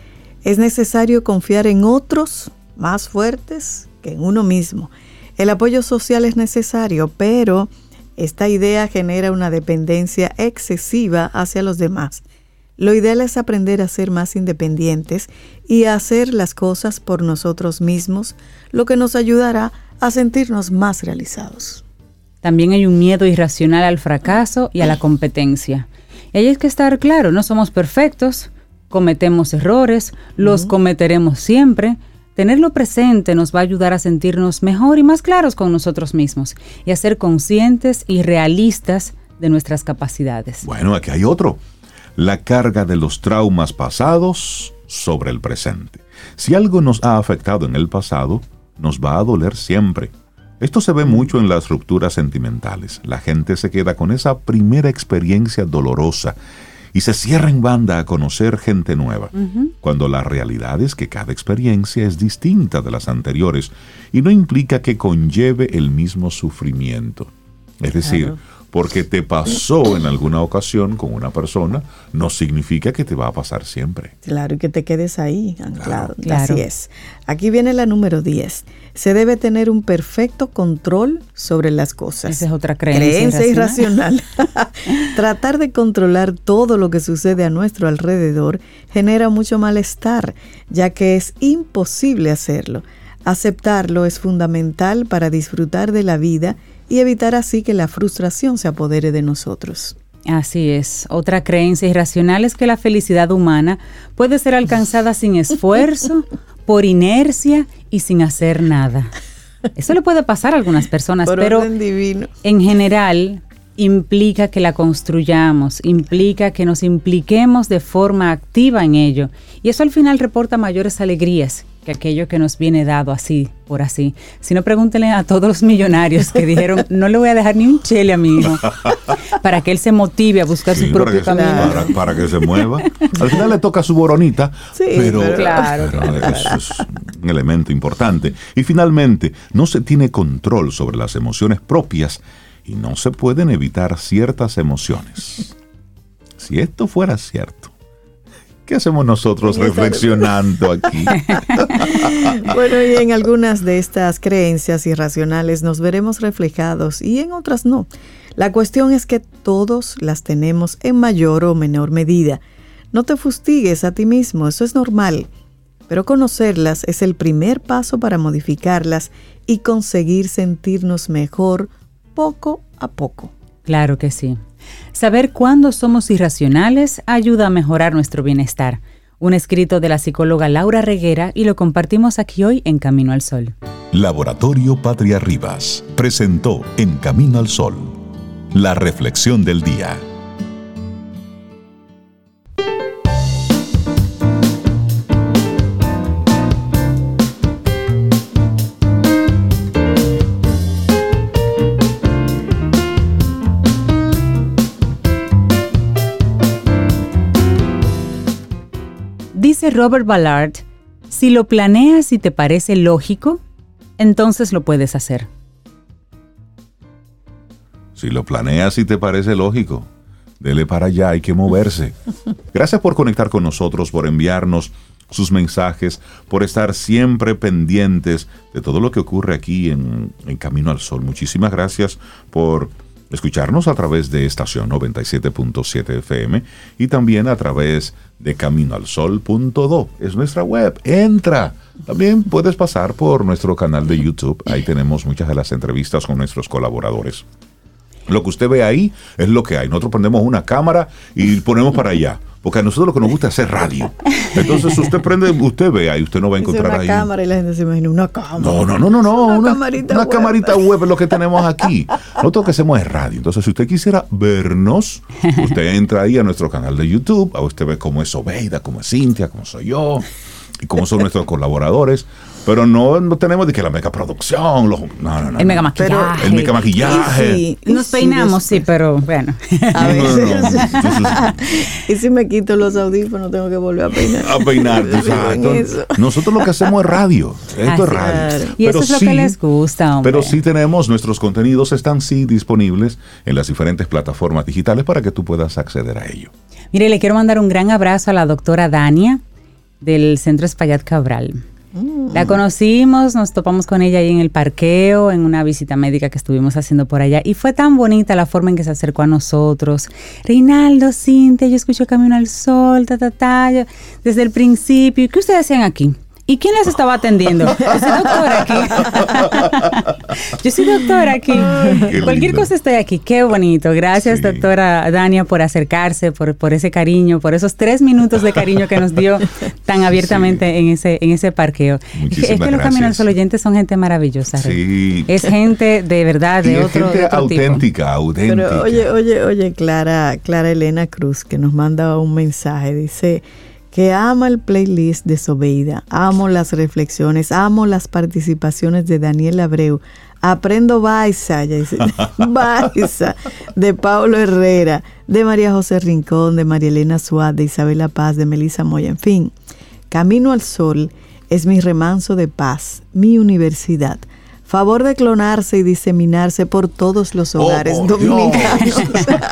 Es necesario confiar en otros más fuertes que en uno mismo. El apoyo social es necesario, pero esta idea genera una dependencia excesiva hacia los demás. Lo ideal es aprender a ser más independientes y a hacer las cosas por nosotros mismos, lo que nos ayudará a sentirnos más realizados. También hay un miedo irracional al fracaso y a la competencia. Y hay que estar claro, no somos perfectos, cometemos errores, los cometeremos siempre, Tenerlo presente nos va a ayudar a sentirnos mejor y más claros con nosotros mismos y a ser conscientes y realistas de nuestras capacidades. Bueno, aquí hay otro. La carga de los traumas pasados sobre el presente. Si algo nos ha afectado en el pasado, nos va a doler siempre. Esto se ve mucho en las rupturas sentimentales. La gente se queda con esa primera experiencia dolorosa y se cierra en banda a conocer gente nueva, cuando la realidad es que cada experiencia es distinta de las anteriores y no implica que conlleve el mismo sufrimiento. Es decir, porque te pasó en alguna ocasión con una persona, no significa que te va a pasar siempre. Claro, y que te quedes ahí anclado. Así es. Aquí viene la número 10. Se debe tener un perfecto control sobre las cosas. Esa es otra creencia. Creencia irracional. Tratar de controlar todo lo que sucede a nuestro alrededor genera mucho malestar, ya que es imposible hacerlo. Aceptarlo es fundamental para disfrutar de la vida y evitar así que la frustración se apodere de nosotros. Así es. Otra creencia irracional es que la felicidad humana puede ser alcanzada sin esfuerzo, por inercia y sin hacer nada. Eso le puede pasar a algunas personas, pero en general implica que la construyamos, implica que nos impliquemos de forma activa en ello. Y eso al final reporta mayores alegrías que aquello que nos viene dado así, por así. Si no, pregúntenle a todos los millonarios que dijeron, no le voy a dejar ni un chele a mi hijo, para que él se motive a buscar su propio camino. para, que se mueva. Al final le toca su boronita, pero, claro, eso es un elemento importante. Y finalmente, no se tiene control sobre las emociones propias y no se pueden evitar ciertas emociones. Si esto fuera cierto, ¿Qué hacemos nosotros reflexionando aquí? bueno, y en algunas de estas creencias irracionales nos veremos reflejados y en otras no. La cuestión es que todos las tenemos en mayor o menor medida. No te fustigues a ti mismo, eso es normal. Pero conocerlas es el primer paso para modificarlas y conseguir sentirnos mejor poco a poco. Claro que sí. Saber cuándo somos irracionales ayuda a mejorar nuestro bienestar. Un escrito de la psicóloga Laura Reguera y lo compartimos aquí hoy en Camino al Sol. Laboratorio Patria Rivas presentó En Camino al Sol la reflexión del día. Dice Robert Ballard Si lo planeas y te parece lógico, entonces lo puedes hacer. Si lo planeas y te parece lógico, dele para allá, hay que moverse. Gracias por conectar con nosotros, por enviarnos sus mensajes, por estar siempre pendientes de todo lo que ocurre aquí en, en Camino al Sol. Muchísimas gracias por escucharnos a través de estación 97.7 FM y también a través de caminoalsol.do. Es nuestra web. Entra. También puedes pasar por nuestro canal de YouTube. Ahí tenemos muchas de las entrevistas con nuestros colaboradores. Lo que usted ve ahí es lo que hay. Nosotros prendemos una cámara y ponemos para allá. Porque a nosotros lo que nos gusta es hacer radio. Entonces usted prende, usted ve ahí, usted no va a encontrar una ahí. cámara y la gente se imagina una cámara. No, no, no, no, no. Una Una, camarita una web. camarita web es lo que tenemos aquí. Nosotros lo que hacemos es radio. Entonces, si usted quisiera vernos, usted entra ahí a nuestro canal de YouTube. A usted ve cómo es Obeida, cómo es Cintia, cómo soy yo y cómo son nuestros colaboradores. Pero no, no tenemos de que la mega producción, los, no, no, no. El mega. Pero- maquillaje. El mega maquillaje. Si- Nos peinamos, sí, pero bueno. A No, no, no. veces. Entonces, y si me quito los audífonos, tengo que volver a peinar. a peinar. tú sabes. En eso. Nosotros lo que hacemos es radio. Esto Así es radio. Y eso es lo sí- que les gusta, hombre. Pero sí tenemos, nuestros contenidos están sí disponibles en las diferentes plataformas digitales para que tú puedas acceder a ello. Mire, le quiero mandar un gran abrazo a la doctora Dania del Centro Espaillat Cabral. La conocimos, nos topamos con ella ahí en el parqueo, en una visita médica que estuvimos haciendo por allá. Y fue tan bonita la forma en que se acercó a nosotros. Reinaldo, Cintia, yo escucho Camino al Sol, ta, ta, ta. yo- desde el principio. ¿Qué ustedes hacían aquí? ¿Y quién les estaba atendiendo? Aquí. Yo soy doctora aquí. Cualquier cosa estoy aquí. Qué bonito. Gracias, Sí. doctora Dania, por acercarse, por, por ese cariño, por esos tres minutos de cariño que nos dio tan abiertamente en ese en ese parqueo. Es que- es que Muchísimas los Caminos al oyentes son gente maravillosa. Sí. Es gente de verdad, Y de es otro, gente de otro tipo. auténtica, auténtica. Pero oye, oye, oye, Clara, Clara Elena Cruz, que nos manda un mensaje, dice que ama el playlist de Sobeida, amo las reflexiones, amo las participaciones de Daniel Abreu, aprendo Baiza, Baiza, de Paulo Herrera, de María José Rincón, de María Elena Suárez, de Isabela Paz, de Melissa Moya, en fin, Camino al Sol es mi remanso de paz, mi universidad. Favor de clonarse y diseminarse por todos los hogares Oh, por dominicanos.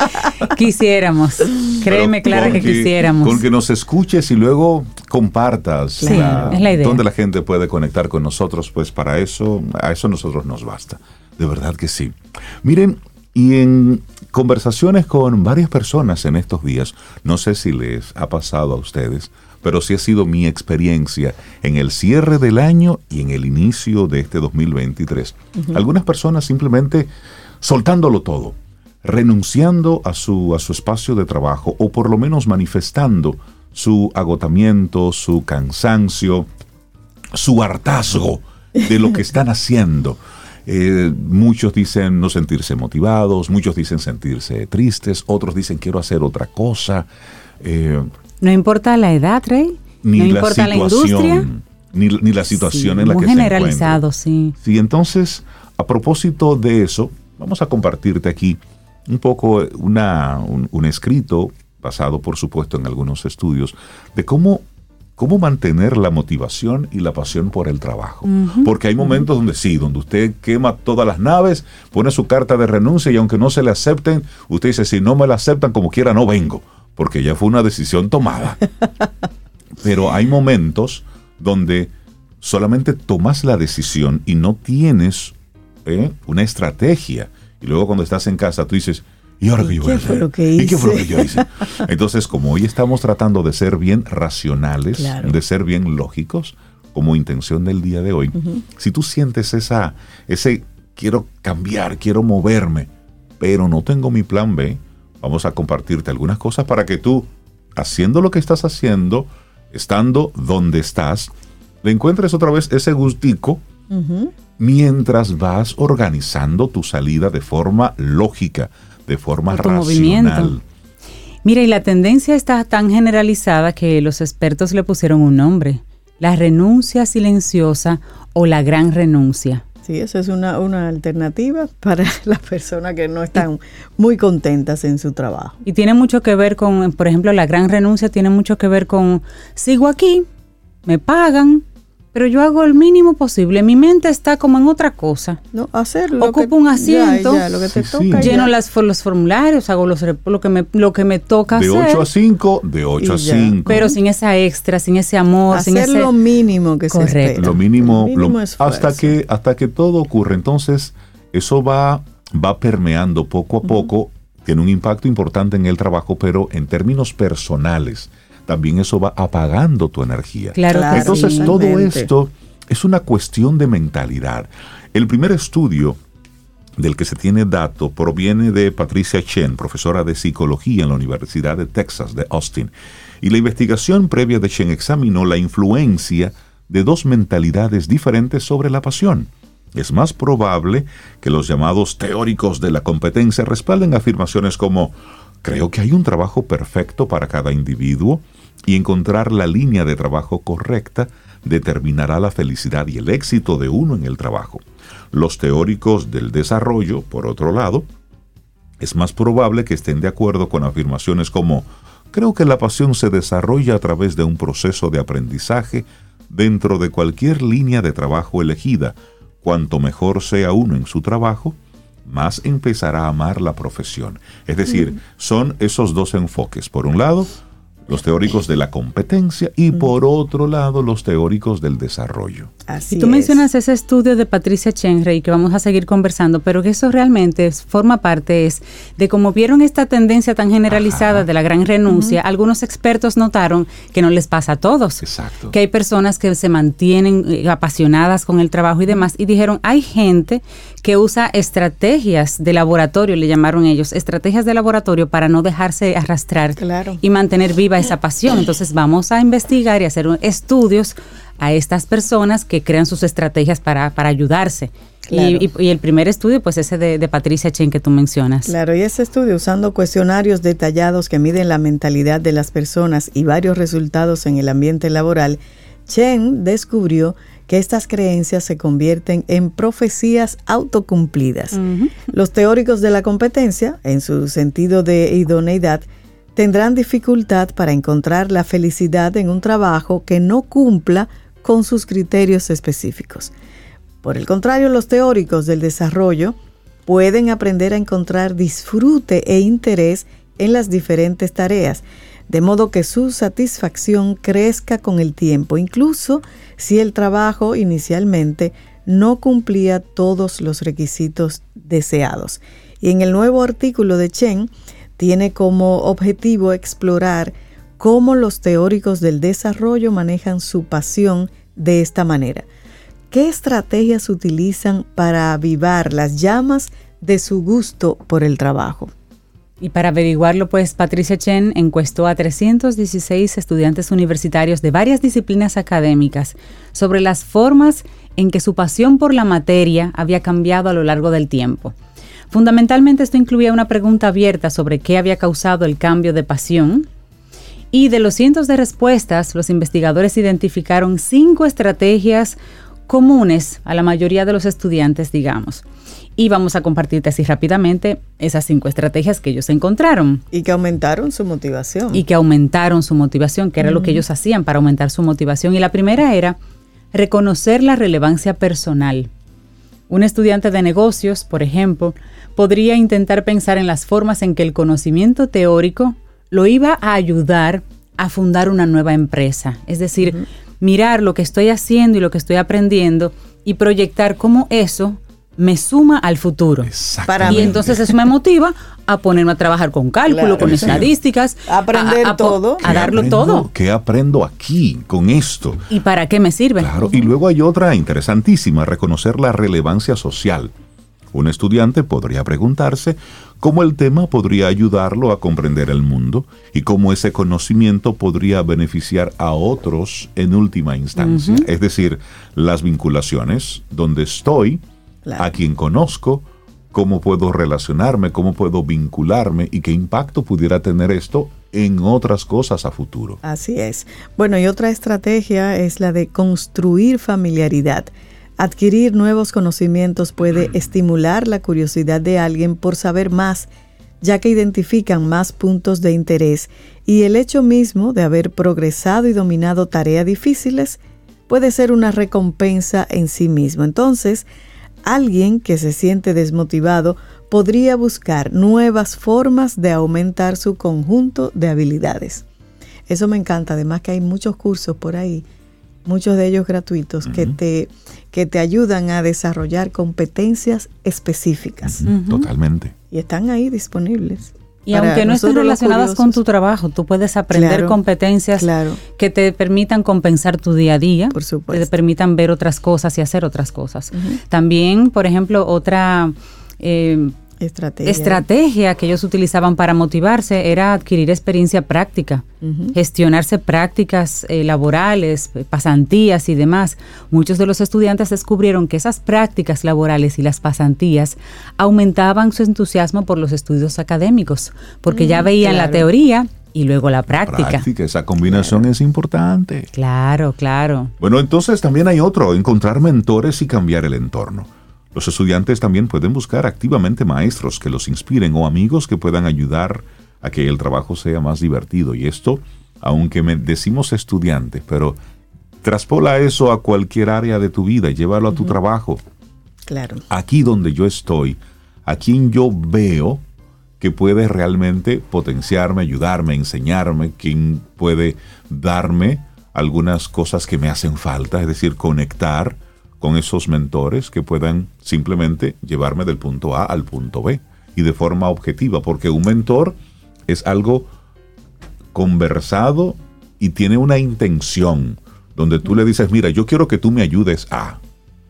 Quisiéramos. Créeme, Pero Clara, con que quisiéramos. Con que nos escuches y luego compartas Sí, es la idea. donde la gente puede conectar con nosotros, pues para eso, a eso nosotros nos basta. De verdad que sí. Miren, y en conversaciones con varias personas en estos días, no sé si les ha pasado a ustedes, pero sí ha sido mi experiencia en el cierre del año y en el inicio de este 2023. Algunas personas simplemente soltándolo todo, renunciando a su, a su espacio de trabajo o por lo menos manifestando su agotamiento, su cansancio, su hartazgo de lo que están haciendo. Eh, muchos dicen no sentirse motivados, muchos dicen sentirse tristes, otros dicen quiero hacer otra cosa. Eh, No importa la edad, Rey. ni no la importa la industria. ni, ni la situación Sí, en la que generalizado, se encuentre. sí. Sí, entonces, a propósito de eso, vamos a compartirte aquí un poco una, un, un escrito basado, por supuesto, en algunos estudios de cómo cómo mantener la motivación y la pasión por el trabajo. Porque hay momentos donde sí, donde usted quema todas las naves, pone su carta de renuncia y aunque no se le acepten, usted dice, si no me la aceptan como quiera, no vengo, porque ya fue una decisión tomada. Pero hay momentos donde solamente tomas la decisión y no tienes ¿eh? una estrategia. Y luego cuando estás en casa tú dices, ¿y ahora ¿Y qué yo voy a hacer? ¿Y qué fue lo que yo hice? Entonces, como hoy estamos tratando de ser bien racionales, Claro. de ser bien lógicos, como intención del día de hoy, si tú sientes esa, ese quiero cambiar, quiero moverme, pero no tengo mi plan B, vamos a compartirte algunas cosas para que tú, haciendo lo que estás haciendo, estando donde estás, le encuentres otra vez ese gustico mientras vas organizando tu salida de forma lógica, de forma racional. movimiento. Mira, y la tendencia está tan generalizada que los expertos le pusieron un nombre. La renuncia silenciosa o la gran renuncia. Sí, eso es una, una alternativa para las personas que no están muy contentas en su trabajo. Y tiene mucho que ver con, por ejemplo, la gran renuncia tiene mucho que ver con, sigo aquí, me pagan, pero yo hago el mínimo posible. Mi mente está como en otra cosa. No, hacerlo. Ocupo un asiento, lleno Las, los formularios, hago los, lo, que me, lo que me toca de hacer. De 8 a 5, de 8 a 5. Pero sin esa extra, sin ese amor, hacer sin ese... lo mínimo que Correcto. se espera. Lo mínimo, hasta, que, hasta que todo ocurre. Entonces, eso va, va permeando poco a poco, tiene un impacto importante en el trabajo, pero en términos personales también eso va apagando tu energía. Claro, Entonces todo esto es una cuestión de mentalidad. El primer estudio del que se tiene dato proviene de Patricia Chen, profesora de psicología en la Universidad de Texas de Austin. Y la investigación previa de Chen examinó la influencia de dos mentalidades diferentes sobre la pasión. Es más probable que los llamados teóricos de la competencia respalden afirmaciones como creo que hay un trabajo perfecto para cada individuo y encontrar la línea de trabajo correcta determinará la felicidad y el éxito de uno en el trabajo. Los teóricos del desarrollo, por otro lado, es más probable que estén de acuerdo con afirmaciones como creo que la pasión se desarrolla a través de un proceso de aprendizaje dentro de cualquier línea de trabajo elegida. Cuanto mejor sea uno en su trabajo, más empezará a amar la profesión. Es decir, son esos dos enfoques. Por un lado, los teóricos de la competencia y por otro lado los teóricos del desarrollo. Así y tú mencionas ese estudio de Patricia Chenrey que vamos a seguir conversando, pero que eso realmente forma parte es de cómo vieron esta tendencia tan generalizada de la gran renuncia, algunos expertos notaron que no les pasa a todos. Exacto. Que hay personas que se mantienen eh, apasionadas con el trabajo y demás y dijeron, hay gente que usa estrategias de laboratorio, le llamaron ellos, estrategias de laboratorio para no dejarse arrastrar y mantener viva esa pasión. Entonces vamos a investigar y hacer estudios a estas personas que crean sus estrategias para, para ayudarse. Y, el primer estudio, pues ese de, Patricia Chen que tú mencionas. Claro, y ese estudio usando cuestionarios detallados que miden la mentalidad de las personas y varios resultados en el ambiente laboral, Chen descubrió que estas creencias se convierten en profecías autocumplidas. Los teóricos de la competencia, en su sentido de idoneidad, tendrán dificultad para encontrar la felicidad en un trabajo que no cumpla con sus criterios específicos. Por el contrario, los teóricos del desarrollo pueden aprender a encontrar disfrute e interés en las diferentes tareas, de modo que su satisfacción crezca con el tiempo, incluso si el trabajo inicialmente no cumplía todos los requisitos deseados. Y en el nuevo artículo de Chen tiene como objetivo explorar cómo los teóricos del desarrollo manejan su pasión de esta manera. ¿Qué estrategias utilizan para avivar las llamas de su gusto por el trabajo? Y para averiguarlo, pues Patricia Chen encuestó a 316 estudiantes universitarios de varias disciplinas académicas sobre las formas en que su pasión por la materia había cambiado a lo largo del tiempo. Fundamentalmente esto incluía una pregunta abierta sobre qué había causado el cambio de pasión. Y de los cientos de respuestas, los investigadores identificaron cinco estrategias comunes a la mayoría de los estudiantes, digamos y vamos a compartirte así rápidamente esas cinco estrategias que ellos encontraron. Y que aumentaron su motivación. Y que aumentaron su motivación, que era lo que ellos hacían para aumentar su motivación. Y la primera era reconocer la relevancia personal. Un estudiante de negocios, por ejemplo, podría intentar pensar en las formas en que el conocimiento teórico lo iba a ayudar a fundar una nueva empresa. Es decir, mirar lo que estoy haciendo y lo que estoy aprendiendo y proyectar cómo eso me suma al futuro. Para y entonces eso me motiva a ponerme a trabajar con cálculo, con estadísticas, a aprender todo, a, darlo todo. ¿Qué aprendo aquí con esto? ¿Y para qué me sirve? Claro, y luego hay otra interesantísima, reconocer la relevancia social. Un estudiante podría preguntarse cómo el tema podría ayudarlo a comprender el mundo y cómo ese conocimiento podría beneficiar a otros en última instancia. Es decir, las vinculaciones, donde estoy, a quien conozco, cómo puedo relacionarme, cómo puedo vincularme y qué impacto pudiera tener esto en otras cosas a futuro. Así es. Bueno, y otra estrategia es la de construir familiaridad. Adquirir nuevos conocimientos puede estimular la curiosidad de alguien por saber más, ya que identifican más puntos de interés y el hecho mismo de haber progresado y dominado tareas difíciles puede ser una recompensa en sí mismo. Entonces, alguien que se siente desmotivado podría buscar nuevas formas de aumentar su conjunto de habilidades. Eso me encanta, además que hay muchos cursos por ahí, muchos de ellos gratuitos, que, te, que te ayudan a desarrollar competencias específicas. Totalmente. Y están ahí disponibles. Y aunque no estén relacionadas con tu trabajo, tú puedes aprender competencias que te permitan compensar tu día a día, por que te permitan ver otras cosas y hacer otras cosas. También, por ejemplo, otra eh, estrategia. que ellos utilizaban para motivarse era adquirir experiencia práctica, gestionarse prácticas eh, laborales, pasantías y demás. Muchos de los estudiantes descubrieron que esas prácticas laborales y las pasantías aumentaban su entusiasmo por los estudios académicos, porque ya mm, veían la teoría y luego la práctica. práctica esa combinación es importante. Claro, claro. Bueno, entonces también hay otro, encontrar mentores y cambiar el entorno. Los estudiantes también pueden buscar activamente maestros que los inspiren o amigos que puedan ayudar a que el trabajo sea más divertido. Y esto, aunque me decimos estudiante, pero traspola eso a cualquier área de tu vida, llévalo a tu trabajo. Claro. Aquí donde yo estoy, a quien yo veo que puede realmente potenciarme, ayudarme, enseñarme, quien puede darme algunas cosas que me hacen falta, es decir, conectar con esos mentores que puedan simplemente llevarme del punto A al punto B y de forma objetiva, porque un mentor es algo conversado y tiene una intención donde tú le dices, mira, yo quiero que tú me ayudes a.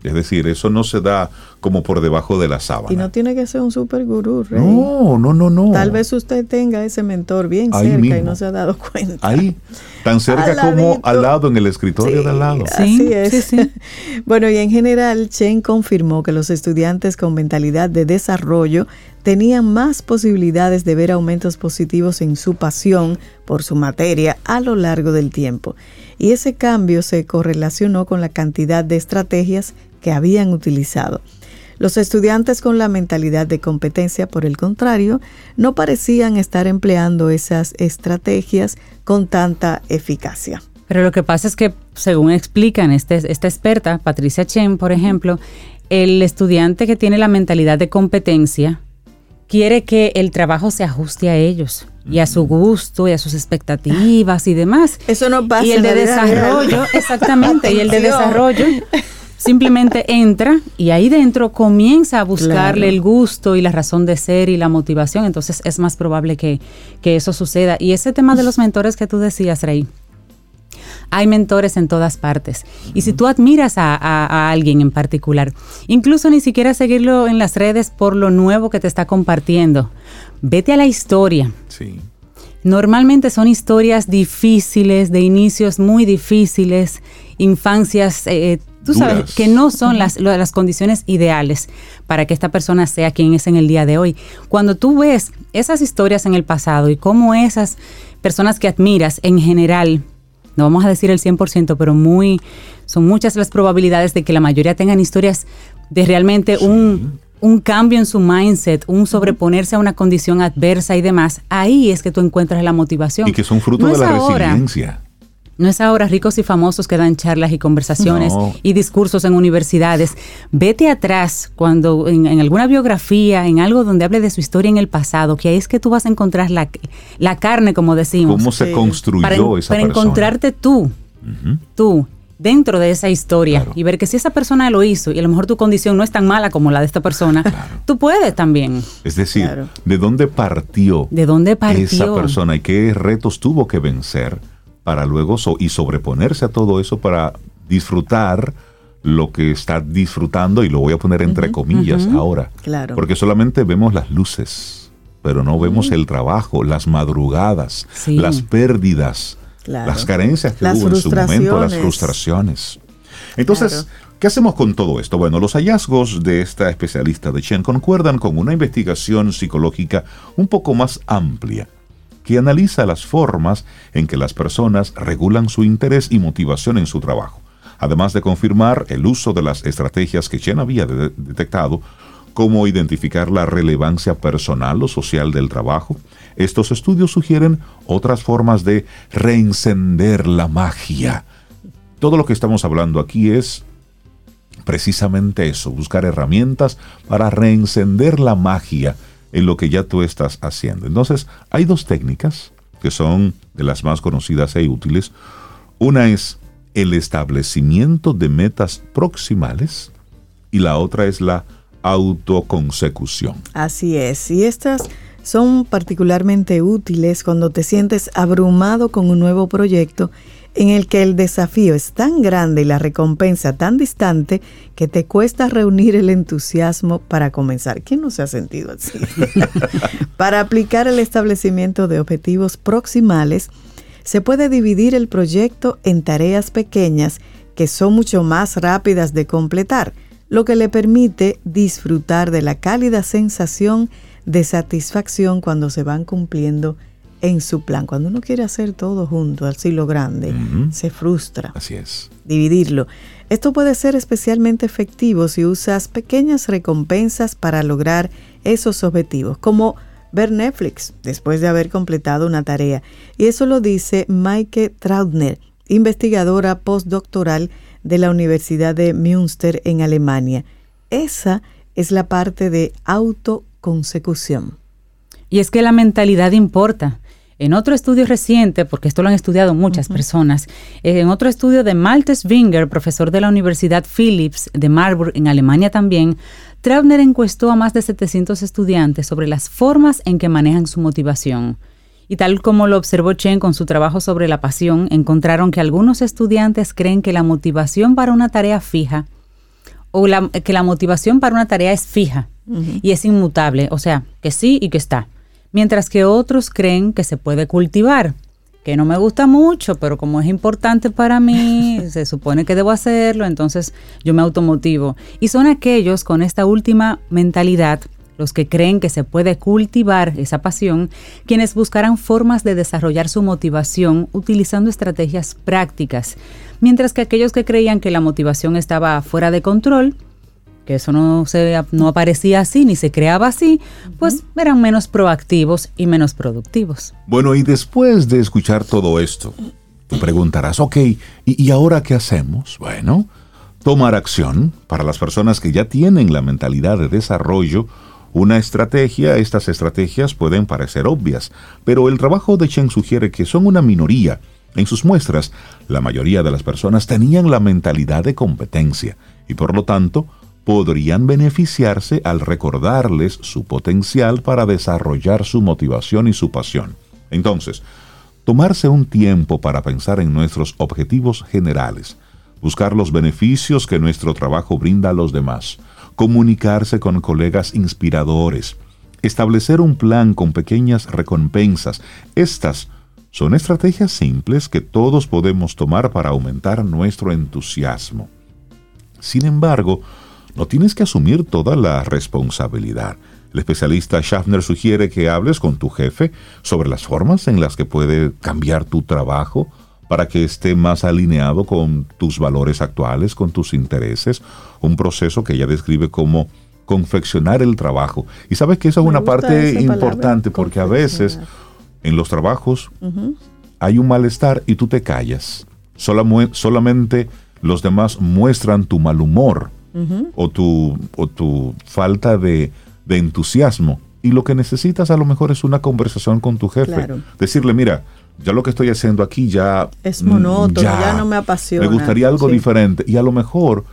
Es decir, eso no se da como por debajo de la sábana. Y no tiene que ser un super gurú, Rey. No, no, no, no. Tal vez usted tenga ese mentor bien cerca y no se ha dado cuenta. Ahí, tan cerca como al lado, en el escritorio de al lado. así es. bueno, y en general, Chen confirmó que los estudiantes con mentalidad de desarrollo tenían más posibilidades de ver aumentos positivos en su pasión por su materia a lo largo del tiempo. Y ese cambio se correlacionó con la cantidad de estrategias que habían utilizado. Los estudiantes con la mentalidad de competencia, por el contrario, no parecían estar empleando esas estrategias con tanta eficacia. Pero lo que pasa es que, según explican este, esta experta, Patricia Chen, por ejemplo, el estudiante que tiene la mentalidad de competencia quiere que el trabajo se ajuste a ellos y a su gusto y a sus expectativas y demás. Eso no pasa. Y el de desarrollo, exactamente, y el de desarrollo simplemente entra y ahí dentro comienza a buscarle el gusto y la razón de ser y la motivación, entonces es más probable que, eso suceda. Y ese tema de los mentores que tú decías, Rey, hay mentores en todas partes. Y si tú admiras a, a, alguien en particular, incluso ni siquiera seguirlo en las redes por lo nuevo que te está compartiendo, vete a la historia. Sí. Normalmente son historias difíciles, de inicios muy difíciles, infancias eh, tú sabes que no son las, las condiciones ideales para que esta persona sea quien es en el día de hoy. Cuando tú ves esas historias en el pasado y cómo esas personas que admiras en general, no vamos a decir el 100%, pero muy, son muchas las probabilidades de que la mayoría tengan historias de realmente un, un cambio en su mindset, un sobreponerse a una condición adversa y demás, ahí es que tú encuentras la motivación. Y que son fruto de la resiliencia. No es ahora ricos y famosos que dan charlas y conversaciones y discursos en universidades. Vete atrás cuando en, alguna biografía, en algo donde hable de su historia en el pasado, que ahí es que tú vas a encontrar la, la carne, como decimos. ¿Cómo se construyó para, esa para encontrarte tú, tú, dentro de esa historia y ver que si esa persona lo hizo y a lo mejor tu condición no es tan mala como la de esta persona, tú puedes también. Es decir, ¿de dónde partió? ¿De dónde partió? Esa persona y qué retos tuvo que vencer para luego y sobreponerse a todo eso para disfrutar lo que está disfrutando y lo voy a poner entre comillas ahora. Claro. Porque solamente vemos las luces, pero no vemos el trabajo, las madrugadas, las pérdidas, las carencias que hubo en su momento, las frustraciones. Entonces, ¿qué hacemos con todo esto? Bueno, los hallazgos de esta especialista de Chen concuerdan con una investigación psicológica un poco más amplia que analiza las formas en que las personas regulan su interés y motivación en su trabajo, además de confirmar el uso de las estrategias que Chen había detectado, como identificar la relevancia personal o social del trabajo. Estos estudios sugieren otras formas de reencender la magia todo lo que estamos hablando aquí es precisamente eso, buscar herramientas para reencender la magia en lo que ya tú estás haciendo. Entonces, hay dos técnicas que son de las más conocidas e útiles. Una es el establecimiento de metas proximales y la otra es la autoconsecución. Así es, y estas son particularmente útiles cuando te sientes abrumado con un nuevo proyecto en el que el desafío es tan grande y la recompensa tan distante que te cuesta reunir el entusiasmo para comenzar. ¿Quién no se ha sentido así? para aplicar el establecimiento de objetivos proximales, se puede dividir el proyecto en tareas pequeñas que son mucho más rápidas de completar, lo que le permite disfrutar de la cálida sensación de satisfacción cuando se van cumpliendo en su plan. Cuando uno quiere hacer todo junto, así lo grande, se frustra. Así es. Dividirlo. Esto puede ser especialmente efectivo si usas pequeñas recompensas para lograr esos objetivos, como ver Netflix después de haber completado una tarea. Y eso lo dice Maike Trautner, investigadora postdoctoral de la Universidad de Münster en Alemania. Esa es la parte de autoconsecución. Y es que la mentalidad importa. En otro estudio reciente, porque esto lo han estudiado muchas personas, en otro estudio de Malte Winger, profesor de la Universidad Philips de Marburg en Alemania también, Traubner encuestó a más de 700 estudiantes sobre las formas en que manejan su motivación. Y tal como lo observó Chen con su trabajo sobre la pasión, encontraron que algunos estudiantes creen que la motivación para una tarea fija o que la motivación para una tarea es fija y es inmutable, o sea, que sí y que está mientras que otros creen que se puede cultivar, que no me gusta mucho, pero como es importante para mí, se supone que debo hacerlo, entonces yo me automotivo. Y son aquellos con esta última mentalidad, los que creen que se puede cultivar esa pasión, quienes buscarán formas de desarrollar su motivación utilizando estrategias prácticas, mientras que aquellos que creían que la motivación estaba fuera de control, que eso no, se, no aparecía así ni se creaba así, pues eran menos proactivos y menos productivos. Bueno, y después de escuchar todo esto, tú preguntarás, ok, ¿y, y ahora qué hacemos? Bueno, tomar acción para las personas que ya tienen la mentalidad de desarrollo, una estrategia, estas estrategias pueden parecer obvias, pero el trabajo de Chen sugiere que son una minoría. En sus muestras, la mayoría de las personas tenían la mentalidad de competencia y por lo tanto podrían beneficiarse al recordarles su potencial para desarrollar su motivación y su pasión. Entonces, tomarse un tiempo para pensar en nuestros objetivos generales, buscar los beneficios que nuestro trabajo brinda a los demás, comunicarse con colegas inspiradores, establecer un plan con pequeñas recompensas. Estas son estrategias simples que todos podemos tomar para aumentar nuestro entusiasmo. Sin embargo, no tienes que asumir toda la responsabilidad. El especialista Schaffner sugiere que hables con tu jefe sobre las formas en las que puede cambiar tu trabajo para que esté más alineado con tus valores actuales, con tus intereses, un proceso que ella describe como confeccionar el trabajo. Y sabes que eso es una parte importante porque a veces en los trabajos hay un malestar y tú te callas. solamente los demás muestran tu mal humor o, tu, o tu falta de, entusiasmo. Y lo que necesitas a lo mejor es una conversación con tu jefe. Decirle, mira, ya lo que estoy haciendo aquí ya... Es monótono, ya, no me apasiona. Me gustaría algo diferente. Y a lo mejor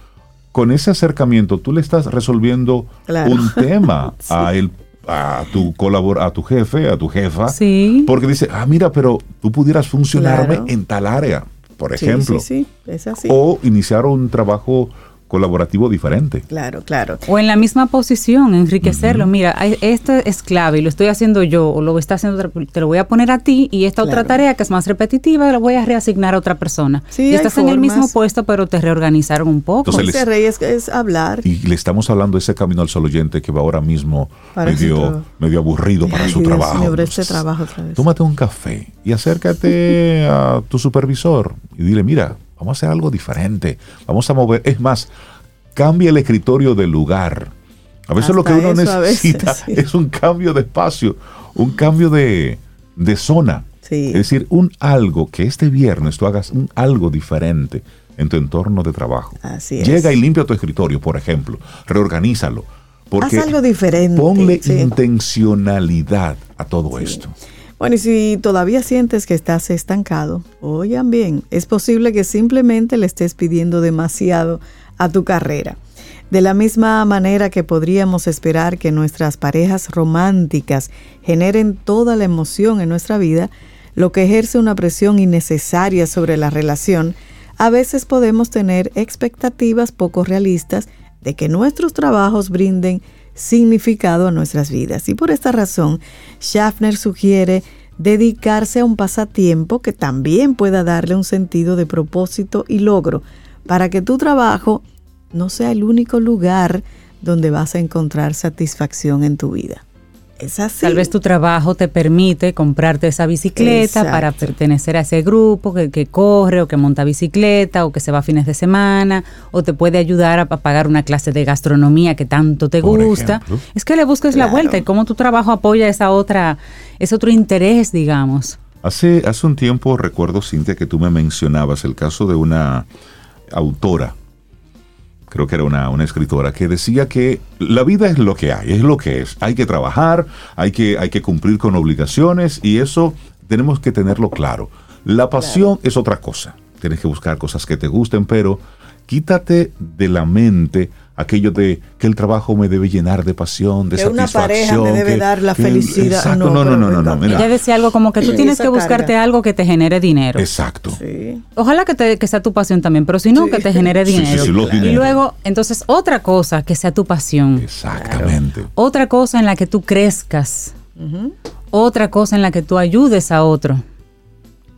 con ese acercamiento tú le estás resolviendo un tema a el a tu colabor a tu jefe, a tu jefa, sí. porque dice, ah, mira, pero tú pudieras funcionarme en tal área, por ejemplo. Sí, sí, es así. O iniciar un trabajo colaborativo diferente. Claro, claro. O en la misma posición, enriquecerlo. Mira, esto es clave y lo estoy haciendo yo o lo está haciendo te lo voy a poner a ti y esta otra tarea que es más repetitiva la voy a reasignar a otra persona. Sí, y estás en el mismo puesto, pero te reorganizaron un poco. Entonces, rey es, hablar. Y le estamos hablando de ese camino al solo oyente que va ahora mismo medio, medio aburrido para su trabajo. este trabajo otra vez. Tómate un café y acércate a tu supervisor y dile, mira, Vamos a hacer algo diferente. Vamos a mover. Es más, cambia el escritorio de lugar. A veces lo que uno necesita es un cambio de espacio, un cambio de, zona. Es decir, un algo que este viernes tú hagas un algo diferente. en tu entorno de trabajo. Así es. Llega y limpia tu escritorio, por ejemplo. Reorganízalo. Porque Haz algo diferente. Ponle sí. intencionalidad a todo esto. Bueno, y si todavía sientes que estás estancado, oigan bien, es posible que simplemente le estés pidiendo demasiado a tu carrera. De la misma manera que podríamos esperar que nuestras parejas románticas generen toda la emoción en nuestra vida, lo que ejerce una presión innecesaria sobre la relación, a veces podemos tener expectativas poco realistas de que nuestros trabajos brinden significado a nuestras vidas. Y por esta razón, Schaffner sugiere dedicarse a un pasatiempo que también pueda darle un sentido de propósito y logro para que tu trabajo no sea el único lugar donde vas a encontrar satisfacción en tu vida. Es así. Tal vez tu trabajo te permite comprarte esa bicicleta Exacto. para pertenecer a ese grupo que, que corre o que monta bicicleta o que se va a fines de semana o te puede ayudar a, a pagar una clase de gastronomía que tanto te Por gusta. ejemplo. Es que le busques la vuelta y cómo tu trabajo apoya esa otra, ese otro interés, digamos. Hace, hace un tiempo recuerdo, Cintia, que tú me mencionabas el caso de una autora, creo que era una, una escritora, que decía que la vida es lo que hay, es lo que es. Hay que trabajar, hay que, hay que cumplir con obligaciones y eso tenemos que tenerlo claro. La pasión es otra cosa. Tienes que buscar cosas que te gusten, pero quítate de la mente aquello de que el trabajo me debe llenar de pasión, de Que una satisfacción. pareja me debe que- dar la que- felicidad. Exacto, No, no, no, no, no, no, mira. Ella decía algo como que tú tienes esa que buscarte carga. algo que te genere dinero. Exacto. Sí. Ojalá que, te- que sea tu pasión también, pero si no, Sí. que te genere Sí, sí, dinero. sí, los y luego, entonces, otra cosa que sea tu pasión. Exactamente. Otra cosa en la que tú crezcas. Otra cosa en la que tú ayudes a otro.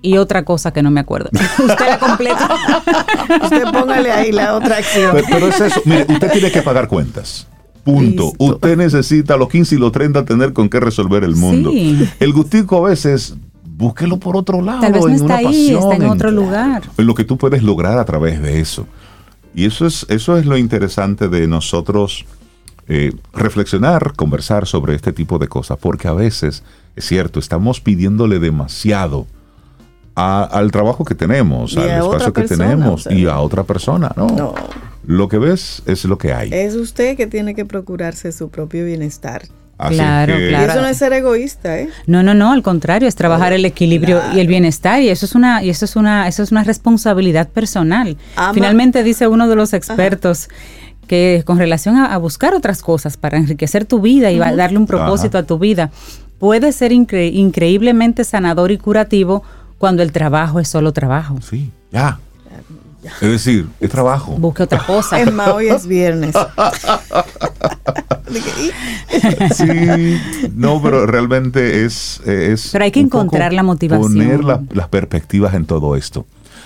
Y otra cosa que no me acuerdo. Usted la completa. Usted póngale ahí la otra acción. Pero, pero es eso. Mire, usted tiene que pagar cuentas. Punto. Listo. Usted necesita a los 15 y los 30 tener con qué resolver el mundo. Sí. El gustico a veces, búsquelo por otro lado. Tal vez no en está una ahí, pasión, está en otro lugar. en lo que tú puedes lograr a través de eso. Y eso es, eso es lo interesante de nosotros eh, reflexionar, conversar sobre este tipo de cosas, porque a veces, es cierto, estamos pidiéndole demasiado a- al trabajo que tenemos, Y al espacio que persona, tenemos o sea, y a otra persona, ¿no? No. Lo que ves es lo que hay. Es usted que tiene que procurarse su propio bienestar. Así Claro, que- Y claro. eso no es ser egoísta, ¿eh? No, no, no, al contrario, es trabajar el equilibrio y el bienestar y eso es una y eso es una eso es una responsabilidad personal. Ama- Finalmente dice uno de los expertos que con relación a, a buscar otras cosas para enriquecer tu vida y darle un propósito Ajá. a tu vida, puede ser incre- increíblemente sanador y curativo cuando el trabajo es solo trabajo. Sí, ya. Es decir, es trabajo. Busque otra cosa. Es más, hoy es viernes. Sí, no, pero realmente es... es Pero hay que encontrar la motivación. Poner la- las perspectivas en todo esto.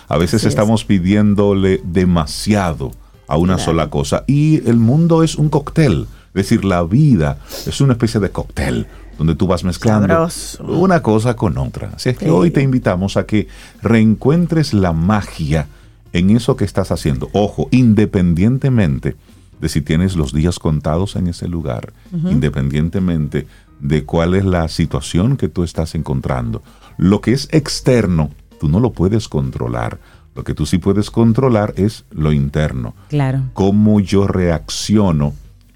A veces Así es. estamos pidiéndole demasiado a una sola cosa y el mundo es un cóctel. Es decir, la vida es una especie de cóctel donde tú vas mezclando Sabroso. una cosa con otra. Así es que Sí. hoy te invitamos a que reencuentres la magia en eso que estás haciendo. Ojo, independientemente de si tienes los días contados en ese lugar, independientemente de cuál es la situación que tú estás encontrando. Lo que es externo, tú no lo puedes controlar. Lo que tú sí puedes controlar es lo interno Claro. cómo yo reacciono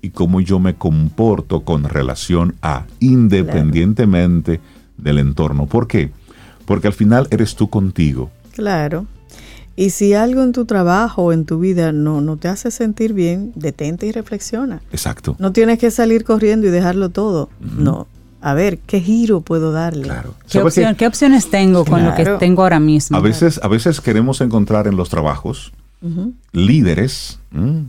y cómo yo me comporto con relación a, independientemente del entorno. ¿Por qué? Porque al final eres tú contigo. Claro. Y si algo en tu trabajo o en tu vida no, no te hace sentir bien, detente y reflexiona. Exacto. No tienes que salir corriendo y dejarlo todo. No. A ver, ¿qué giro puedo darle? Claro. ¿Qué, opciones tengo con lo que tengo ahora mismo? A veces, a veces queremos encontrar en los trabajos líderes, ¿m?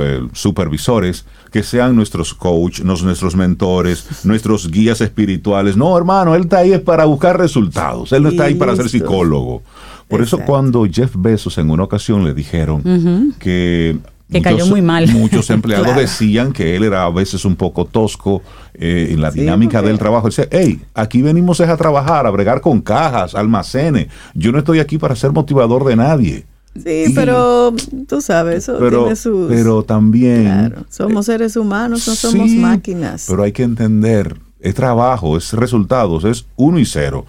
Eh, supervisores, que sean nuestros coach, nuestros mentores, nuestros guías espirituales. No, hermano, él está ahí es para buscar resultados. Él no está ahí para ser psicólogo. Por eso cuando Jeff Bezos en una ocasión le dijeron que... Que cayó muy mal. Muchos empleados Claro. decían que él era a veces un poco tosco eh, en la Sí, dinámica porque- del trabajo. Dice, hey, aquí venimos es a trabajar, a bregar con cajas, almacenes. Yo no estoy aquí para ser motivador de nadie. Sí, Y- pero tú sabes, eso Pero, tiene sus... pero también... Claro, somos seres humanos, no somos Sí, máquinas. Pero hay que entender, es trabajo, es resultados, es uno y cero.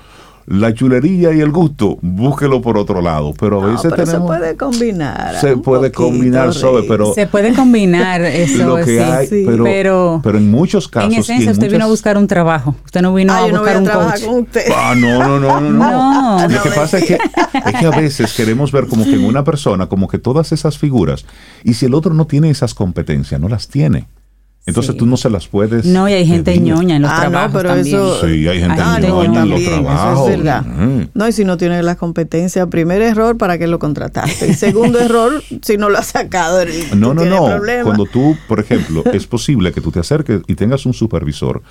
La chulería y el gusto, búsquelo por otro lado. Pero a veces pero tenemos. se puede combinar. Se puede combinar, sobre, pero. Se puede combinar eso. Lo que hay, Pero, pero, en muchos casos. En esencia, usted vino a buscar un trabajo. Usted no vino ah, a buscar no un coach. Con usted. Ah, no, no, no, no. no. Lo que pasa es que, es que a veces queremos ver como que en una persona, como que todas esas figuras, y si el otro no tiene esas competencias, no las tiene. Entonces tú no se las puedes. No, y hay gente ñoña en los ah, trabajos. No, pero también. eso. Sí, hay gente ñoña en los trabajos. es verdad. No, y si no tiene las competencias, primer error, ¿para qué lo contrataste? Y segundo error, si no lo has sacado. No, no, no. Cuando tú, por ejemplo, es posible que tú te acerques y tengas un supervisor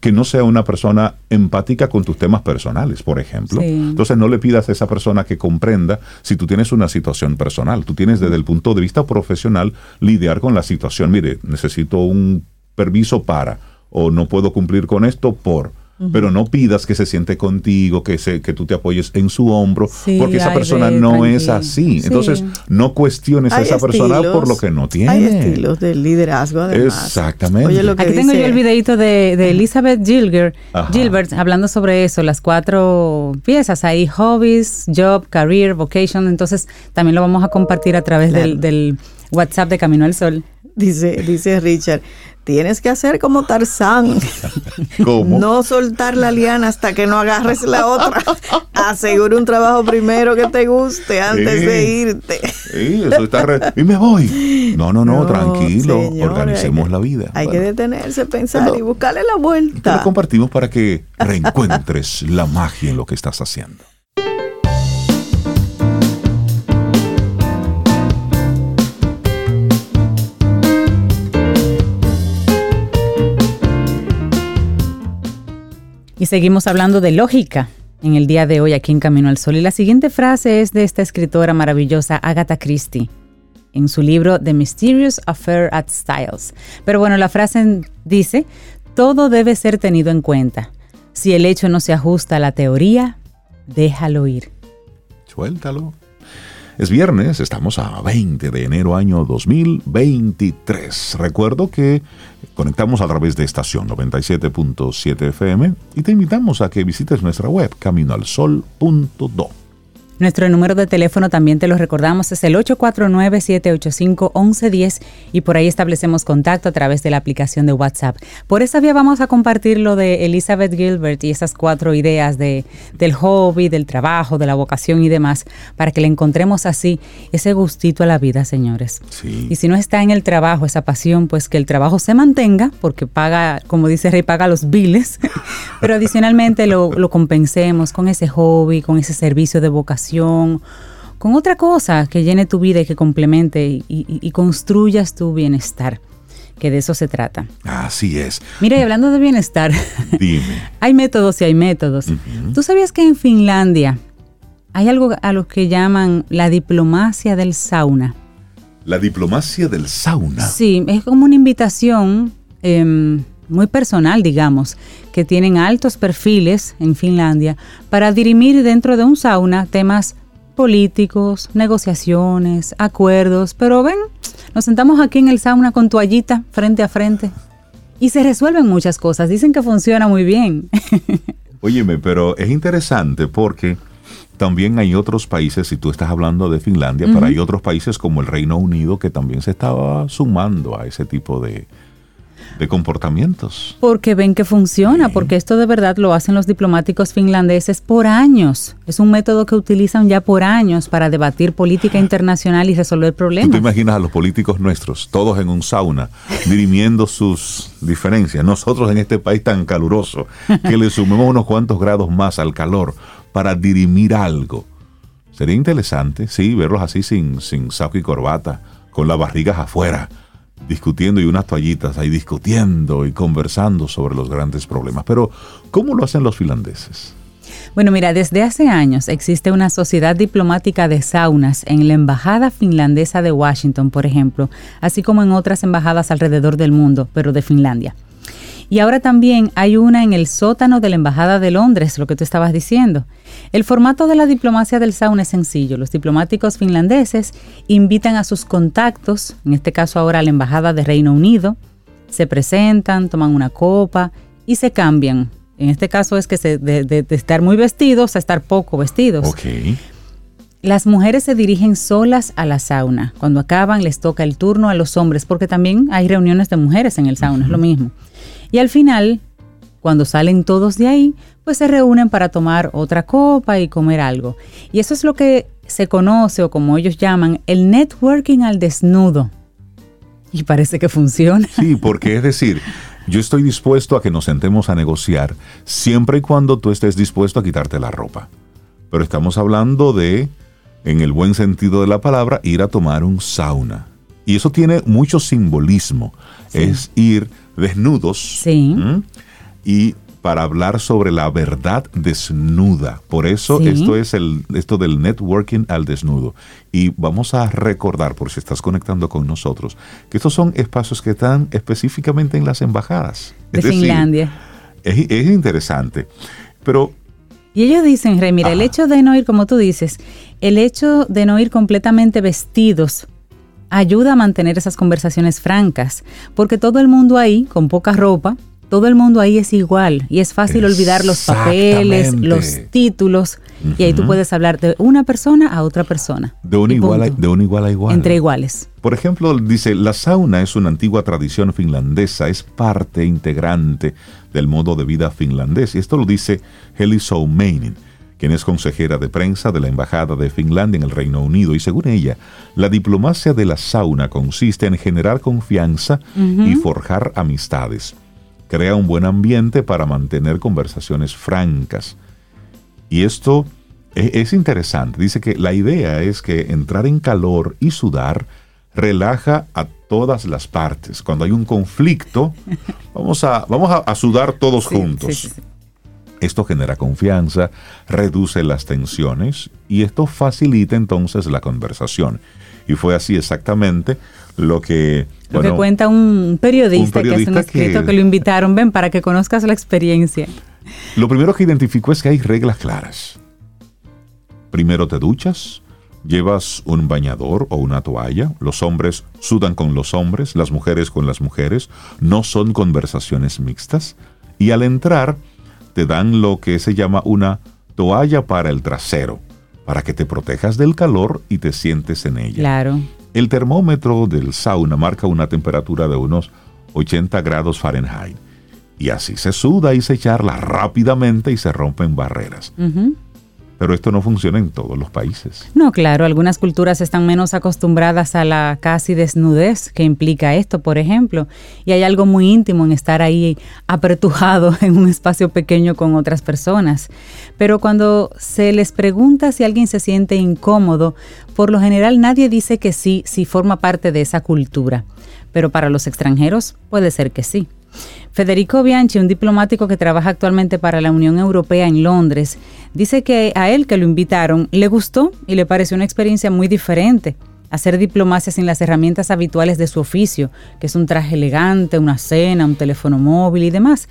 que no sea una persona empática con tus temas personales, por ejemplo. Entonces no le pidas a esa persona que comprenda si tú tienes una situación personal. Tú tienes desde el punto de vista profesional lidiar con la situación. Mire, necesito un permiso para o no puedo cumplir con esto por pero no pidas que se siente contigo, que, se, que tú te apoyes en su hombro, porque esa persona no es así. Entonces, no cuestiones a esa persona por lo que no tiene. Hay estilos de liderazgo, además. Exactamente. Aquí tengo yo el videito de, de Elizabeth Gilbert, Gilbert hablando sobre eso, las cuatro piezas ahí, hobbies, job, career, vocation. Entonces, también lo vamos a compartir a través del, del WhatsApp de Camino al Sol. Dice, dice Richard, tienes que hacer como Tarzán. ¿Cómo? No soltar la liana hasta que no agarres la otra. Asegura un trabajo primero que te guste antes de irte. Sí, eso está y me voy. No, no, no, tranquilo. organicemos la vida. Hay que detenerse, pensar y buscarle la vuelta. Te lo compartimos para que reencuentres la magia en lo que estás haciendo. Seguimos hablando de lógica en el día de hoy aquí en Camino al Sol. Y la siguiente frase es de esta escritora maravillosa, Agatha Christie, en su libro The Mysterious Affair at Styles. Pero bueno, la frase dice, todo debe ser tenido en cuenta. Si el hecho no se ajusta a la teoría, déjalo ir. Suéltalo. Es viernes, estamos a 20 de enero año 2023. Recuerdo que conectamos a través de estación 97.7 FM y te invitamos a que visites nuestra web caminoalsol.do. Nuestro número de teléfono también te lo recordamos, es el 849-785-1110 y por ahí establecemos contacto a través de la aplicación de WhatsApp. Por esa vía vamos a compartir lo de Elizabeth Gilbert y esas cuatro ideas de, del hobby, del trabajo, de la vocación y demás, para que le encontremos así ese gustito a la vida, señores. Y si no está en el trabajo, esa pasión, pues que el trabajo se mantenga, porque paga, como dice Rey, paga los biles, pero adicionalmente lo, lo compensemos con ese hobby, con ese servicio de vocación con otra cosa que llene tu vida y que complemente y, construyas tu bienestar que de eso se trata. Así es. Mira, y hablando de bienestar, Dime. hay métodos y hay métodos. ¿Tú sabías que en Finlandia hay algo a lo que llaman la diplomacia del sauna? La diplomacia del sauna. Sí, es como una invitación em, muy personal, digamos, que tienen altos perfiles en Finlandia para dirimir dentro de un sauna temas políticos, negociaciones, acuerdos, pero ven, nos sentamos aquí en el sauna con toallita frente a frente y se resuelven muchas cosas, dicen que funciona muy bien. Óyeme, pero es interesante porque también hay otros países, si tú estás hablando de Finlandia, pero hay otros países como el Reino Unido que también se estaba sumando a ese tipo de, de comportamientos. Porque ven que funciona, porque esto de verdad lo hacen los diplomáticos finlandeses por años. Es un método que utilizan ya por años para debatir política internacional y resolver problemas. ¿Tú te imaginas a los políticos nuestros, todos en un sauna, dirimiendo sus diferencias? Nosotros en este país tan caluroso, que le sumemos unos cuantos grados más al calor para dirimir algo. Sería interesante, sí, verlos así sin, sin saco y corbata, con las barrigas afuera discutiendo y unas toallitas ahí discutiendo y conversando sobre los grandes problemas. Pero, ¿cómo lo hacen los finlandeses? Bueno, mira, desde hace años existe una sociedad diplomática de saunas en la Embajada finlandesa de Washington, por ejemplo, así como en otras embajadas alrededor del mundo, pero de Finlandia. Y ahora también hay una en el sótano de la Embajada de Londres, lo que tú estabas diciendo. El formato de la diplomacia del sauna es sencillo. Los diplomáticos finlandeses invitan a sus contactos, en este caso ahora a la Embajada de Reino Unido, se presentan, toman una copa y se cambian En este caso es que se, de, de- de estar muy vestidos a estar poco vestidos. Las mujeres se dirigen solas a la sauna. Cuando acaban les toca el turno a los hombres, porque también hay reuniones de mujeres en el sauna, es lo mismo. Y al final, cuando salen todos de ahí, pues se reúnen para tomar otra copa y comer algo. Y eso es lo que se conoce o como ellos llaman el networking al desnudo. Y parece que funciona. Sí, porque es decir, yo estoy dispuesto a que nos sentemos a negociar siempre y cuando tú estés dispuesto a quitarte la ropa. Pero estamos hablando de, en el buen sentido de la palabra, ir a tomar un sauna. Y eso tiene mucho simbolismo. Es ir desnudos. Sí. ¿m? Y para hablar sobre la verdad desnuda. Por eso Sí. esto es el, esto del networking al desnudo. Y vamos a recordar, por si estás conectando con nosotros, que estos son espacios que están específicamente en las embajadas. De Es decir, Finlandia. es, es interesante. Pero Y ellos dicen, Rey, mira, el hecho de no ir, como tú dices, el hecho de no ir completamente vestidos ayuda a mantener esas conversaciones francas, porque todo el mundo ahí, con poca ropa, todo el mundo ahí es igual y es fácil olvidar los papeles, los títulos, y ahí tú puedes hablar de una persona a otra persona. de un, igual a, de un igual a igual. Entre iguales. Por ejemplo, dice, la sauna es una antigua tradición finlandesa, es parte integrante del modo de vida finlandés. Y esto lo dice Heli Soumeinen, quien es consejera de prensa de la Embajada de Finlandia en el Reino Unido. Y según ella, la diplomacia de la sauna consiste en generar confianza y forjar amistades. Crea un buen ambiente para mantener conversaciones francas. Y esto e- es interesante. Dice que la idea es que entrar en calor y sudar relaja a todas las partes. Cuando hay un conflicto, vamos a, vamos a, a sudar todos Sí, juntos. sí, sí, sí. Esto genera confianza, reduce las tensiones y esto facilita entonces la conversación. Y fue así exactamente lo que... Lo bueno, que cuenta un periodista, un que hace un escrito que- que lo invitaron, ven, para que conozcas la experiencia. Lo primero que identificó es que hay reglas claras. Primero te duchas, llevas un bañador o una toalla, los hombres sudan con los hombres, las mujeres con las mujeres, no son conversaciones mixtas, y al entrar te dan lo que se llama una toalla para el trasero, para que te protejas del calor y te sientes en ella. Claro. El termómetro del sauna marca una temperatura de unos 80 grados Fahrenheit. Y así se suda y se charla rápidamente y se rompen barreras. Pero esto no funciona en todos los países. No, claro, algunas culturas están menos acostumbradas a la casi desnudez que implica esto, por ejemplo, y hay algo muy íntimo en estar ahí apretujado en un espacio pequeño con otras personas. Pero cuando se les pregunta si alguien se siente incómodo, por lo general nadie dice que sí si forma parte de esa cultura, pero para los extranjeros puede ser que sí. Federico Bianchi, un diplomático que trabaja actualmente para la Unión Europea en Londres, dice que a él que lo invitaron le gustó y le pareció una experiencia muy diferente. Hacer diplomacia sin las herramientas habituales de su oficio, que es un traje elegante, una cena, un teléfono móvil y demás.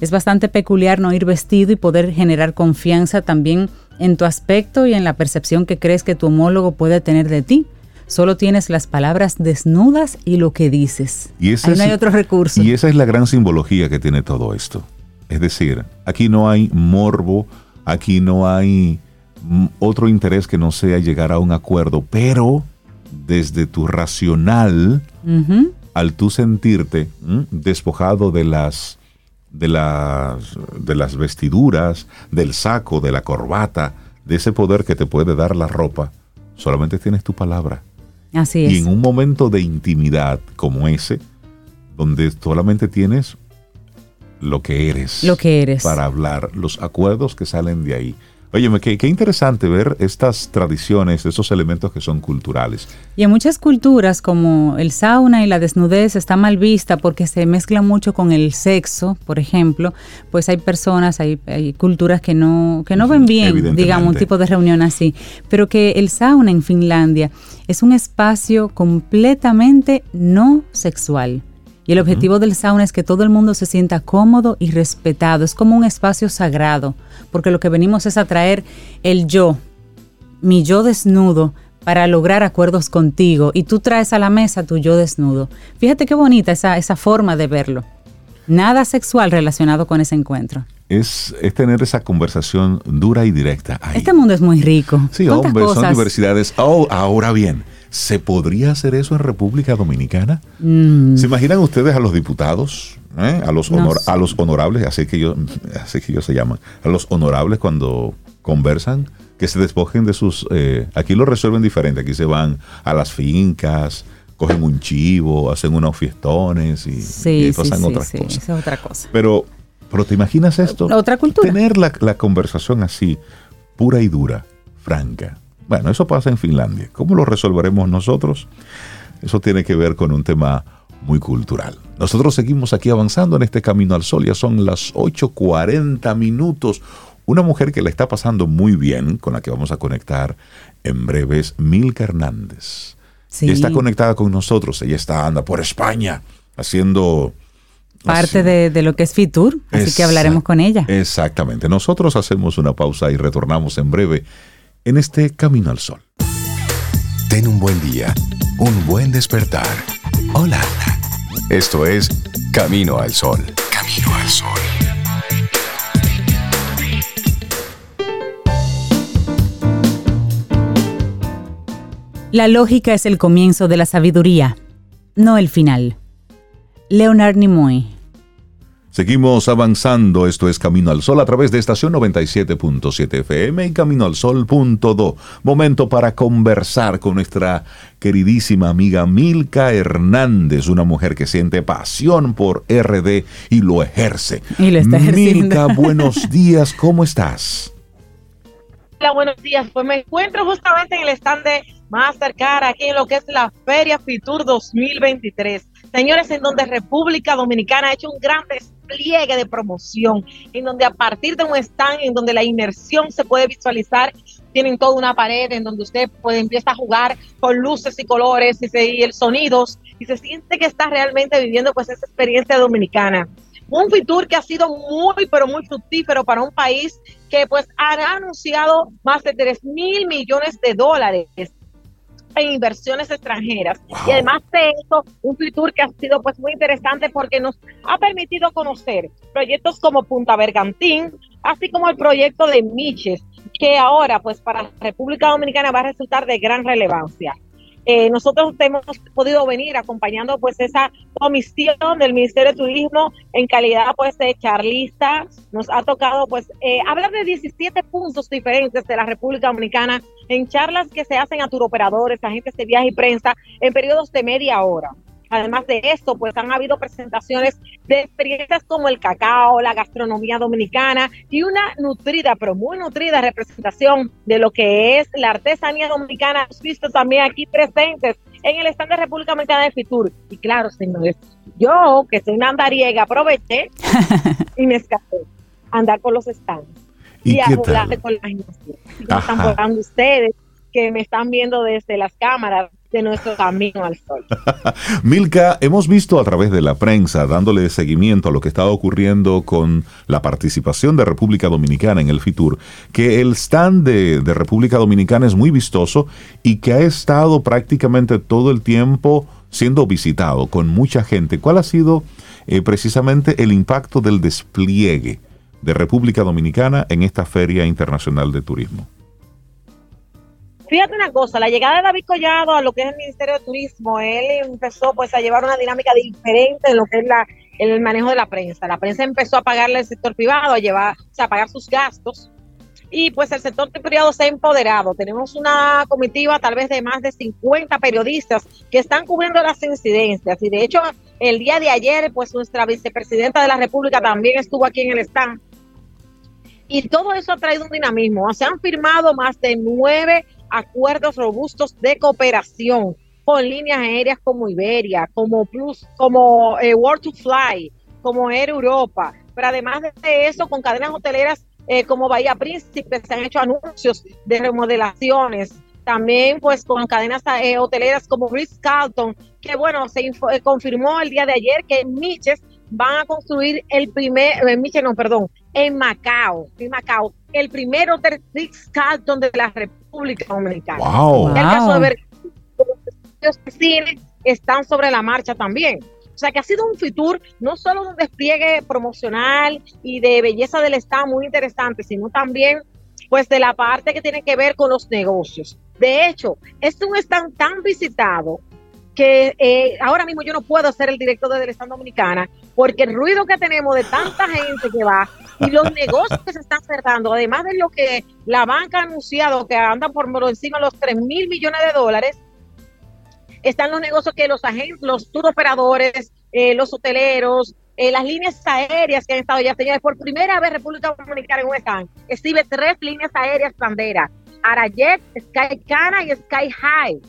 Es bastante peculiar no ir vestido y poder generar confianza también en tu aspecto y en la percepción que crees que tu homólogo puede tener de ti. Solo tienes las palabras desnudas y lo que dices. Y ese Ahí es- no hay otro recurso. Y esa es la gran simbología que tiene todo esto. Es decir, aquí no hay morbo, aquí no hay mm, otro interés que no sea llegar a un acuerdo, pero desde tu racional, al tú sentirte ¿m? despojado de las, de, las, de las vestiduras, del saco, de la corbata, de ese poder que te puede dar la ropa, solamente tienes tu palabra. Así Y es. en un momento de intimidad como ese, donde solamente tienes lo que eres. Lo que eres. Para hablar, los acuerdos que salen de ahí. Óyeme, qué, qué interesante ver estas tradiciones, esos elementos que son culturales. Y en muchas culturas, como el sauna y la desnudez, está mal vista porque se mezcla mucho con el sexo, por ejemplo. Pues hay personas, hay, hay culturas que no, que no ven bien, digamos, un tipo de reunión así. Pero que el sauna en Finlandia es un espacio completamente no sexual. Y el objetivo del sauna es que todo el mundo se sienta cómodo y respetado. Es como un espacio sagrado, porque lo que venimos es a traer el yo, mi yo desnudo para lograr acuerdos contigo y tú traes a la mesa tu yo desnudo. Fíjate qué bonita esa, esa forma de verlo. Nada sexual relacionado con ese encuentro. Es, es tener esa conversación dura y directa. Ahí. Este mundo es muy rico. Sí, hombre, son diversidades. Oh, ahora bien, ¿se podría hacer eso en República Dominicana? Mm. ¿Se imaginan ustedes a los diputados, eh? a, los No sé. a los honorables, así que, ellos, así que ellos se llaman, a los honorables cuando conversan, que se despojen de sus... eh, aquí lo resuelven diferente, aquí se van a las fincas, cogen un chivo, hacen unos fiestones y, Sí, y pasan sí, otras sí, cosas. es otra cosa. Pero, pero ¿te imaginas esto? Otra cultura. Tener la, la conversación así, pura y dura, franca. Bueno, eso pasa en Finlandia. ¿Cómo lo resolveremos nosotros? Eso tiene que ver con un tema muy cultural. Nosotros seguimos aquí avanzando en este camino al sol. Ya son las 8.40 minutos. Una mujer que la está pasando muy bien, con la que vamos a conectar en breves, Milka Hernández. Sí. Ella está conectada con nosotros. Ella está, anda por España, haciendo... Parte de, de lo que es Fitur, así que hablaremos con ella. Exactamente. Nosotros hacemos una pausa y retornamos en breve en este Camino al Sol. Ten un buen día, un buen despertar. Hola. Esto es Camino al Sol. Camino al Sol. La lógica es el comienzo de la sabiduría, no el final. Leonard Nimoy. Seguimos avanzando, esto es Camino al Sol a través de estación 97.7 FM y Camino al Sol.do. Momento para conversar con nuestra queridísima amiga Milka Hernández, una mujer que siente pasión por RD y lo ejerce. Y lo está ejerciendo. Milka, buenos días, ¿cómo estás? Hola, buenos días. Pues me encuentro justamente en el stand de Mastercard, aquí en lo que es la Feria Fitur 2023. Señores, en donde República Dominicana ha hecho un gran despliegue de promoción, en donde a partir de un stand, en donde la inmersión se puede visualizar, tienen toda una pared en donde usted puede empieza a jugar con luces y colores y, se, y el sonidos y se siente que está realmente viviendo pues esa experiencia dominicana. Un Fitur que ha sido muy, pero muy fructífero para un país que pues ha anunciado más de 3 mil millones de dólares en inversiones extranjeras. Y además de eso, un Fitur que ha sido pues muy interesante porque nos ha permitido conocer proyectos como Punta Bergantín, así como el proyecto de Miches, que ahora pues para República Dominicana va a resultar de gran relevancia. Eh, nosotros hemos podido venir acompañando pues esa comisión del Ministerio de Turismo en calidad pues de charlista. Nos ha tocado pues eh, hablar de 17 puntos diferentes de la República Dominicana en charlas que se hacen a turoperadores, agentes de viaje y prensa en periodos de media hora. Además de esto, pues han habido presentaciones de experiencias como el cacao, la gastronomía dominicana y una nutrida, pero muy nutrida representación de lo que es la artesanía dominicana. Hemos visto también aquí presentes en el stand de República Dominicana de Fitur. Y claro, señores, yo que soy una andariega, aproveché y me escapé a andar con los stands ¿Y y, a tal? con la. Y me están Ajá. volando ustedes que me están viendo desde las cámaras de nuestro camino al sol. Milka, hemos visto a través de la prensa, dándole seguimiento a lo que está ocurriendo con la participación de República Dominicana en el FITUR, que el stand de, de República Dominicana es muy vistoso y que ha estado prácticamente todo el tiempo siendo visitado con mucha gente. ¿Cuál ha sido eh, precisamente el impacto del despliegue de República Dominicana en esta Feria Internacional de Turismo? Fíjate una cosa, la llegada de David Collado a lo que es el Ministerio de Turismo, él empezó pues a llevar una dinámica diferente en lo que es la, el manejo de la prensa. La prensa empezó a pagarle al sector privado, a llevar, o sea, a pagar sus gastos. Y pues el sector privado se ha empoderado. Tenemos una comitiva tal vez de más de 50 periodistas que están cubriendo las incidencias. Y de hecho, el día de ayer, pues nuestra vicepresidenta de la República también estuvo aquí en el stand. Y todo eso ha traído un dinamismo. Se han firmado más de nueve acuerdos robustos de cooperación con líneas aéreas como Iberia, como Plus, como eh, World to Fly, como Air Europa, pero además de eso con cadenas hoteleras eh, como Bahía Príncipe se han hecho anuncios de remodelaciones, también pues con cadenas eh, hoteleras como Ritz Carlton, que bueno, se eh, confirmó el día de ayer que Miches van a construir el primer, eh, Miches no, perdón, en Macao, en Macao, el primer hotel Ritz Carlton de la República Dominicana. ¡Wow! El caso de ver los estudios de cine están sobre la marcha también. O sea que ha sido un Fitur no solo un despliegue promocional y de belleza del Estado muy interesante, sino también pues de la parte que tiene que ver con los negocios. De hecho, es un stand tan visitado que eh, ahora mismo yo no puedo ser el director de Stand Dominicana porque el ruido que tenemos de tanta gente que va y los negocios que se están cerrando, además de lo que la banca ha anunciado que andan por encima de los 3 mil millones de dólares, están los negocios que los agentes, los tour operadores, eh, los hoteleros, eh, las líneas aéreas que han estado ya, señores, por primera vez República Dominicana en un stand, exhibe tres líneas aéreas banderas, Arajet, Skycana y Sky High.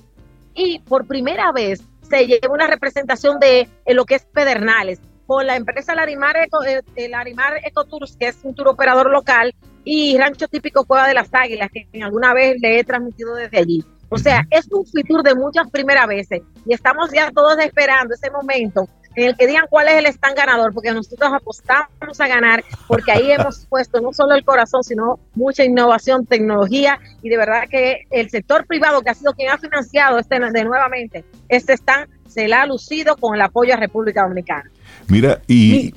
Y por primera vez se lleva una representación de lo que es Pedernales, con la empresa Larimar, Eco, eh, Larimar Ecotours, que es un tour operador local, y Rancho Típico Cueva de las Águilas, que alguna vez le he transmitido desde allí. O sea, es un futuro de muchas primeras veces y estamos ya todos esperando ese momento en el que digan cuál es el stand ganador, porque nosotros apostamos a ganar, porque ahí hemos puesto no solo el corazón, sino mucha innovación, tecnología y de verdad que el sector privado que ha sido quien ha financiado este de nuevamente este stand se la ha lucido con el apoyo a República Dominicana. Mira, y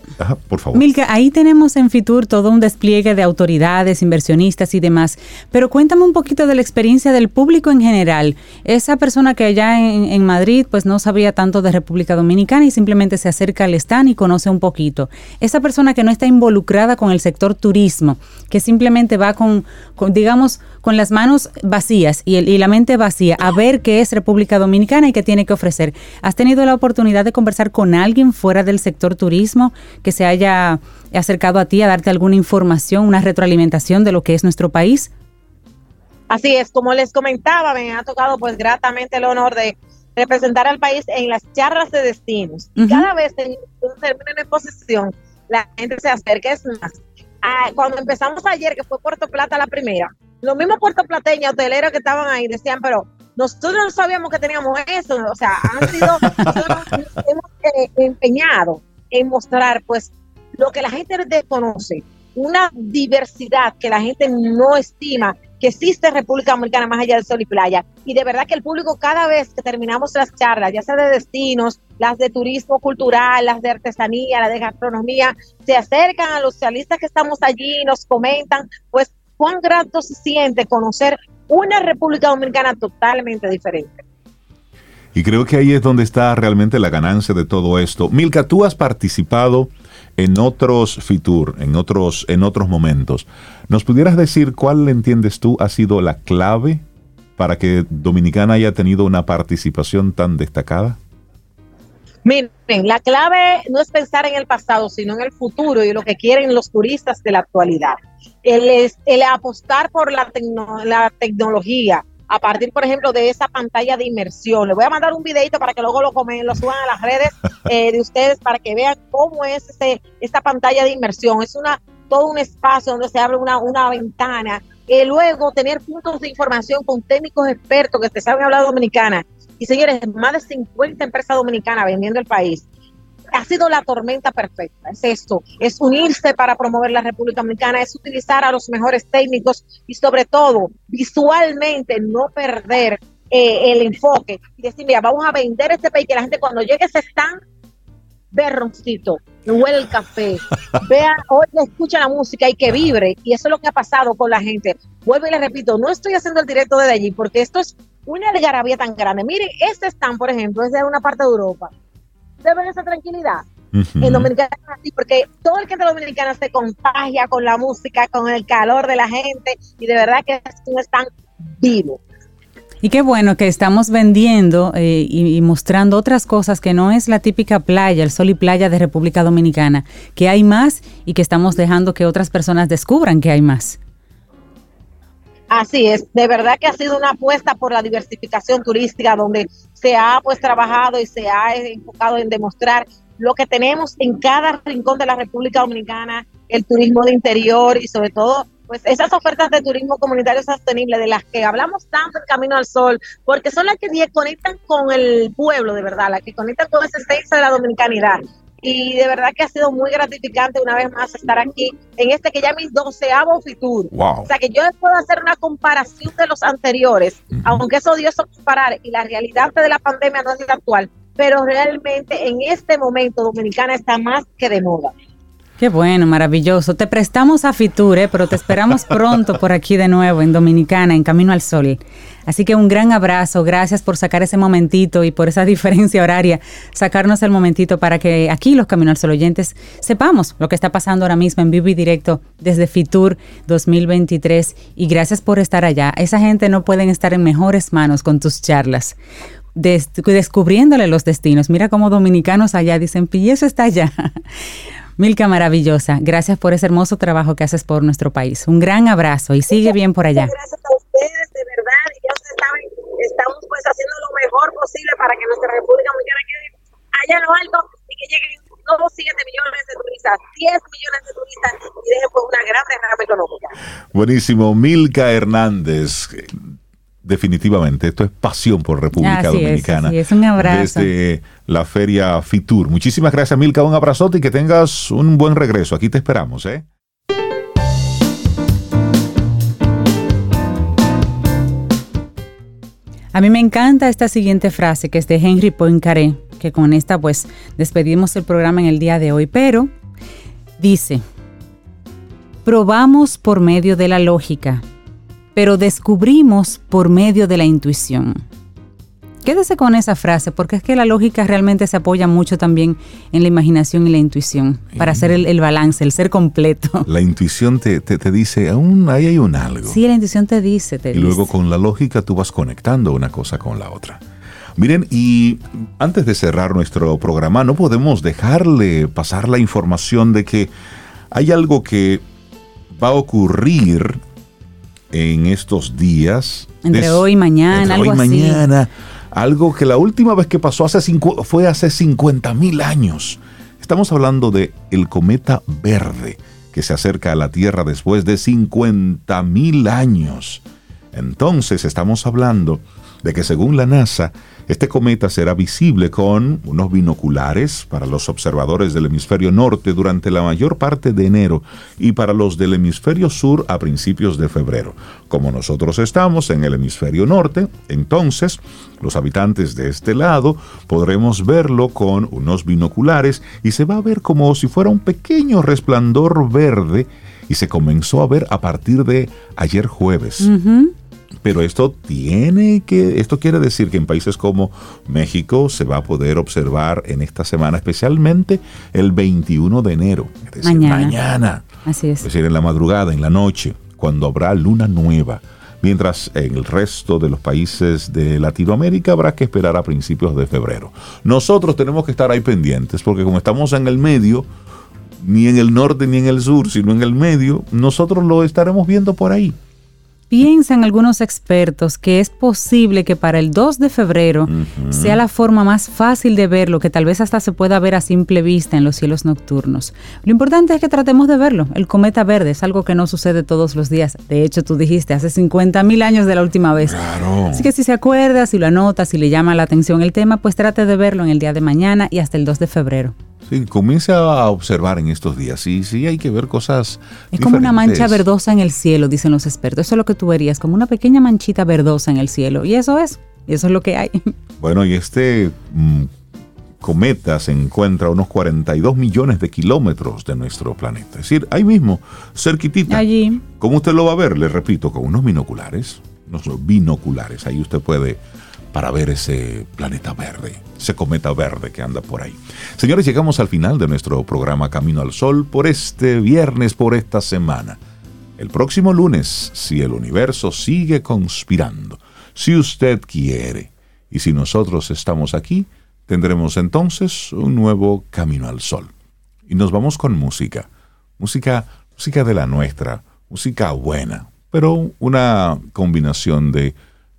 por favor. Milka, ahí tenemos en Fitur todo un despliegue de autoridades, inversionistas y demás, pero cuéntame un poquito de la experiencia del público en general. Esa persona que allá en, Madrid pues no sabía tanto de República Dominicana y simplemente se acerca al stand y conoce un poquito. Esa persona que no está involucrada con el sector turismo, que simplemente va con, con digamos, con las manos vacías y, el, y la mente vacía a ver qué es República Dominicana y qué tiene que ofrecer. ¿Has tenido la oportunidad de conversar con alguien fuera del sector turismo que se haya acercado a ti a darte alguna información, una retroalimentación de lo que es nuestro país? Así es, como les comentaba, me ha tocado pues gratamente el honor de representar al país en las charlas de destinos. Cada vez que un término de exposición, la gente se acerca. Es más, cuando empezamos ayer, que fue Puerto Plata la primera, los mismos puertoplateños, hoteleros que estaban ahí, decían, pero nosotros no sabíamos que teníamos eso, o sea, han sido, hemos eh, empeñado en mostrar pues lo que la gente desconoce, una diversidad que la gente no estima que existe en República Dominicana más allá del sol y playa. Y de verdad que el público cada vez que terminamos las charlas, ya sea de destinos, las de turismo cultural, las de artesanía, las de gastronomía, se acercan a los socialistas que estamos allí y nos comentan, pues cuán grato se siente conocer una República Dominicana totalmente diferente. Y creo que ahí es donde está realmente la ganancia de todo esto. Milka, tú has participado en otros Fitur, en otros, en otros momentos. ¿Nos pudieras decir cuál entiendes tú ha sido la clave para que Dominicana haya tenido una participación tan destacada? Miren, la clave no es pensar en el pasado, sino en el futuro y lo que quieren los turistas de la actualidad. El, el apostar por la, la tecnología, a partir, por ejemplo, de esa pantalla de inmersión. Le voy a mandar un videito para que luego lo, comen, lo suban a las redes eh, de ustedes para que vean cómo es ese, esta pantalla de inmersión. Es una todo un espacio donde se abre una, una ventana. y luego tener puntos de información con técnicos expertos que te saben hablar dominicana. Y señores, más de 50 empresas dominicanas vendiendo el país ha sido la tormenta perfecta. Es esto, es unirse para promover la República Dominicana, es utilizar a los mejores técnicos y sobre todo visualmente no perder eh, el enfoque y decir, mira, vamos a vender este país, que la gente cuando llegue se están ve roncito, huele el café, vea, oye, escucha la música y que vibre. Y eso es lo que ha pasado con la gente. Vuelvo y le repito, no estoy haciendo el directo desde allí porque esto es una algarabía tan grande. Miren, este stand, por ejemplo, es de una parte de Europa deben esa tranquilidad. En Dominicana así, porque todo el que de Dominicana se contagia con la música, con el calor de la gente, y de verdad que están vivos. Y qué bueno que estamos vendiendo eh, y, y, mostrando otras cosas que no es la típica playa, el sol y playa de República Dominicana, que hay más y que estamos dejando que otras personas descubran que hay más. Así es, de verdad que ha sido una apuesta por la diversificación turística donde se ha pues trabajado y se ha enfocado en demostrar lo que tenemos en cada rincón de la República Dominicana, el turismo de interior y sobre todo pues esas ofertas de turismo comunitario sostenible de las que hablamos tanto en Camino al Sol, porque son las que conectan con el pueblo de verdad, las que conectan con esa esencia de la dominicanidad y de verdad que ha sido muy gratificante una vez más estar aquí en este que ya mi doceavo Fitur. O sea que yo puedo hacer una comparación de los anteriores, aunque es odioso comparar y la realidad de la pandemia no es la actual, pero realmente en este momento Dominicana está más que de moda. Qué bueno, maravilloso. Te prestamos a Fiture, pero te esperamos pronto por aquí de nuevo en Dominicana, en Camino al Sol. Así que un gran abrazo, gracias por sacar ese momentito y por esa diferencia horaria, sacarnos el momentito para que aquí los Camino al Sol oyentes sepamos lo que está pasando ahora mismo en vivo y directo desde Fitur 2023 y gracias por estar allá. Esa gente no pueden estar en mejores manos con tus charlas descubriéndole los destinos. Mira cómo dominicanos allá dicen, y eso está allá. Milka maravillosa, gracias por ese hermoso trabajo que haces por nuestro país. Un gran abrazo y sigue bien por allá. Gracias a ustedes, de verdad. Y ya ustedes saben, estamos pues haciendo lo mejor posible para que nuestra República Dominicana quede allá en lo alto y que lleguen no 7 millones de turistas, 10 millones de turistas y dejen pues una gran derrama económica. Buenísimo. Milka Hernández definitivamente, esto es pasión por República Dominicana. Es, es un abrazo. Desde la Feria Fitur. Muchísimas gracias, Milka. Un abrazote y que tengas un buen regreso. Aquí te esperamos, ¿eh? A mí me encanta esta siguiente frase que es de Henry Poincaré, que con esta pues despedimos el programa en el día de hoy, pero dice, probamos por medio de la lógica, pero descubrimos por medio de la intuición. Quédese con esa frase, porque es que la lógica realmente se apoya mucho también en la imaginación y la intuición, para hacer el, balance, el ser completo. La intuición te, dice, aún ahí hay un algo. Sí, la intuición te dice, te Y luego con la lógica tú vas conectando una cosa con la otra. Miren, y antes de cerrar nuestro programa, no podemos dejarle pasar la información de que hay algo que va a ocurrir en estos días. Entre hoy y mañana, algo hoy y mañana. Algo que la última vez que pasó hace fue hace 50 mil años. Estamos hablando de el cometa verde que se acerca a la Tierra después de 50 mil años. Entonces estamos hablando de que según la NASA, este cometa será visible con unos binoculares para los observadores del hemisferio norte durante la mayor parte de enero y para los del hemisferio sur a principios de febrero. Como nosotros estamos en el hemisferio norte, entonces los habitantes de este lado podremos verlo con unos binoculares y se va a ver como si fuera un pequeño resplandor verde y se comenzó a ver a partir de ayer jueves. Pero esto tiene que, esto quiere decir que en países como México se va a poder observar en esta semana, especialmente el 21 de enero, es decir, mañana. Así es. Es decir, en la madrugada, en la noche, cuando habrá luna nueva. Mientras en el resto de los países de Latinoamérica habrá que esperar a principios de febrero. Nosotros tenemos que estar ahí pendientes porque como estamos en el medio, ni en el norte ni en el sur, sino en el medio, nosotros lo estaremos viendo por ahí. Piensan algunos expertos que es posible que para el 2 de febrero sea la forma más fácil de verlo, que tal vez hasta se pueda ver a simple vista en los cielos nocturnos. Lo importante es que tratemos de verlo. El cometa verde es algo que no sucede todos los días. De hecho, tú dijiste hace 50 mil años de la última vez. Así que si se acuerda, si lo anota, si le llama la atención el tema, pues trate de verlo en el día de mañana y hasta el 2 de febrero. Sí, comienza a observar en estos días. Sí, sí, hay que ver cosas. Es como una mancha verdosa en el cielo, dicen los expertos. Eso es lo que tú verías, como una pequeña manchita verdosa en el cielo. Y eso es, eso es lo que hay. Bueno, y este mm, cometa se encuentra a unos 42 millones de kilómetros de nuestro planeta. Es decir, ahí mismo, cerquitita. Allí. ¿Cómo usted lo va a ver? Le repito, con unos binoculares. Unos binoculares. Ahí usted puede para ver ese planeta verde, ese cometa verde que anda por ahí. Señores, llegamos al final de nuestro programa Camino al Sol por este viernes, por esta semana. El próximo lunes, si el universo sigue conspirando, si usted quiere, y si nosotros estamos aquí, tendremos entonces un nuevo Camino al Sol. Y nos vamos con música, música, música de la nuestra, música buena, pero una combinación de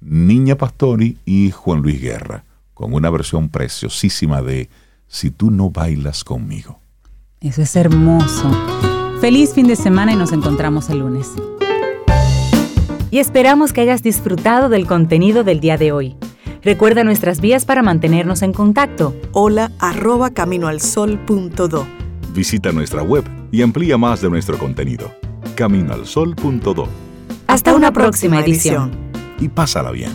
Niña Pastori y Juan Luis Guerra, con una versión preciosísima de Si tú no bailas conmigo. Eso es hermoso. Feliz fin de semana y nos encontramos el lunes. Y esperamos que hayas disfrutado del contenido del día de hoy. Recuerda nuestras vías para mantenernos en contacto. Hola arroba caminoalsol.do. Visita nuestra web y amplía más de nuestro contenido. Caminoalsol.do. Hasta, una, próxima, edición y pásala bien.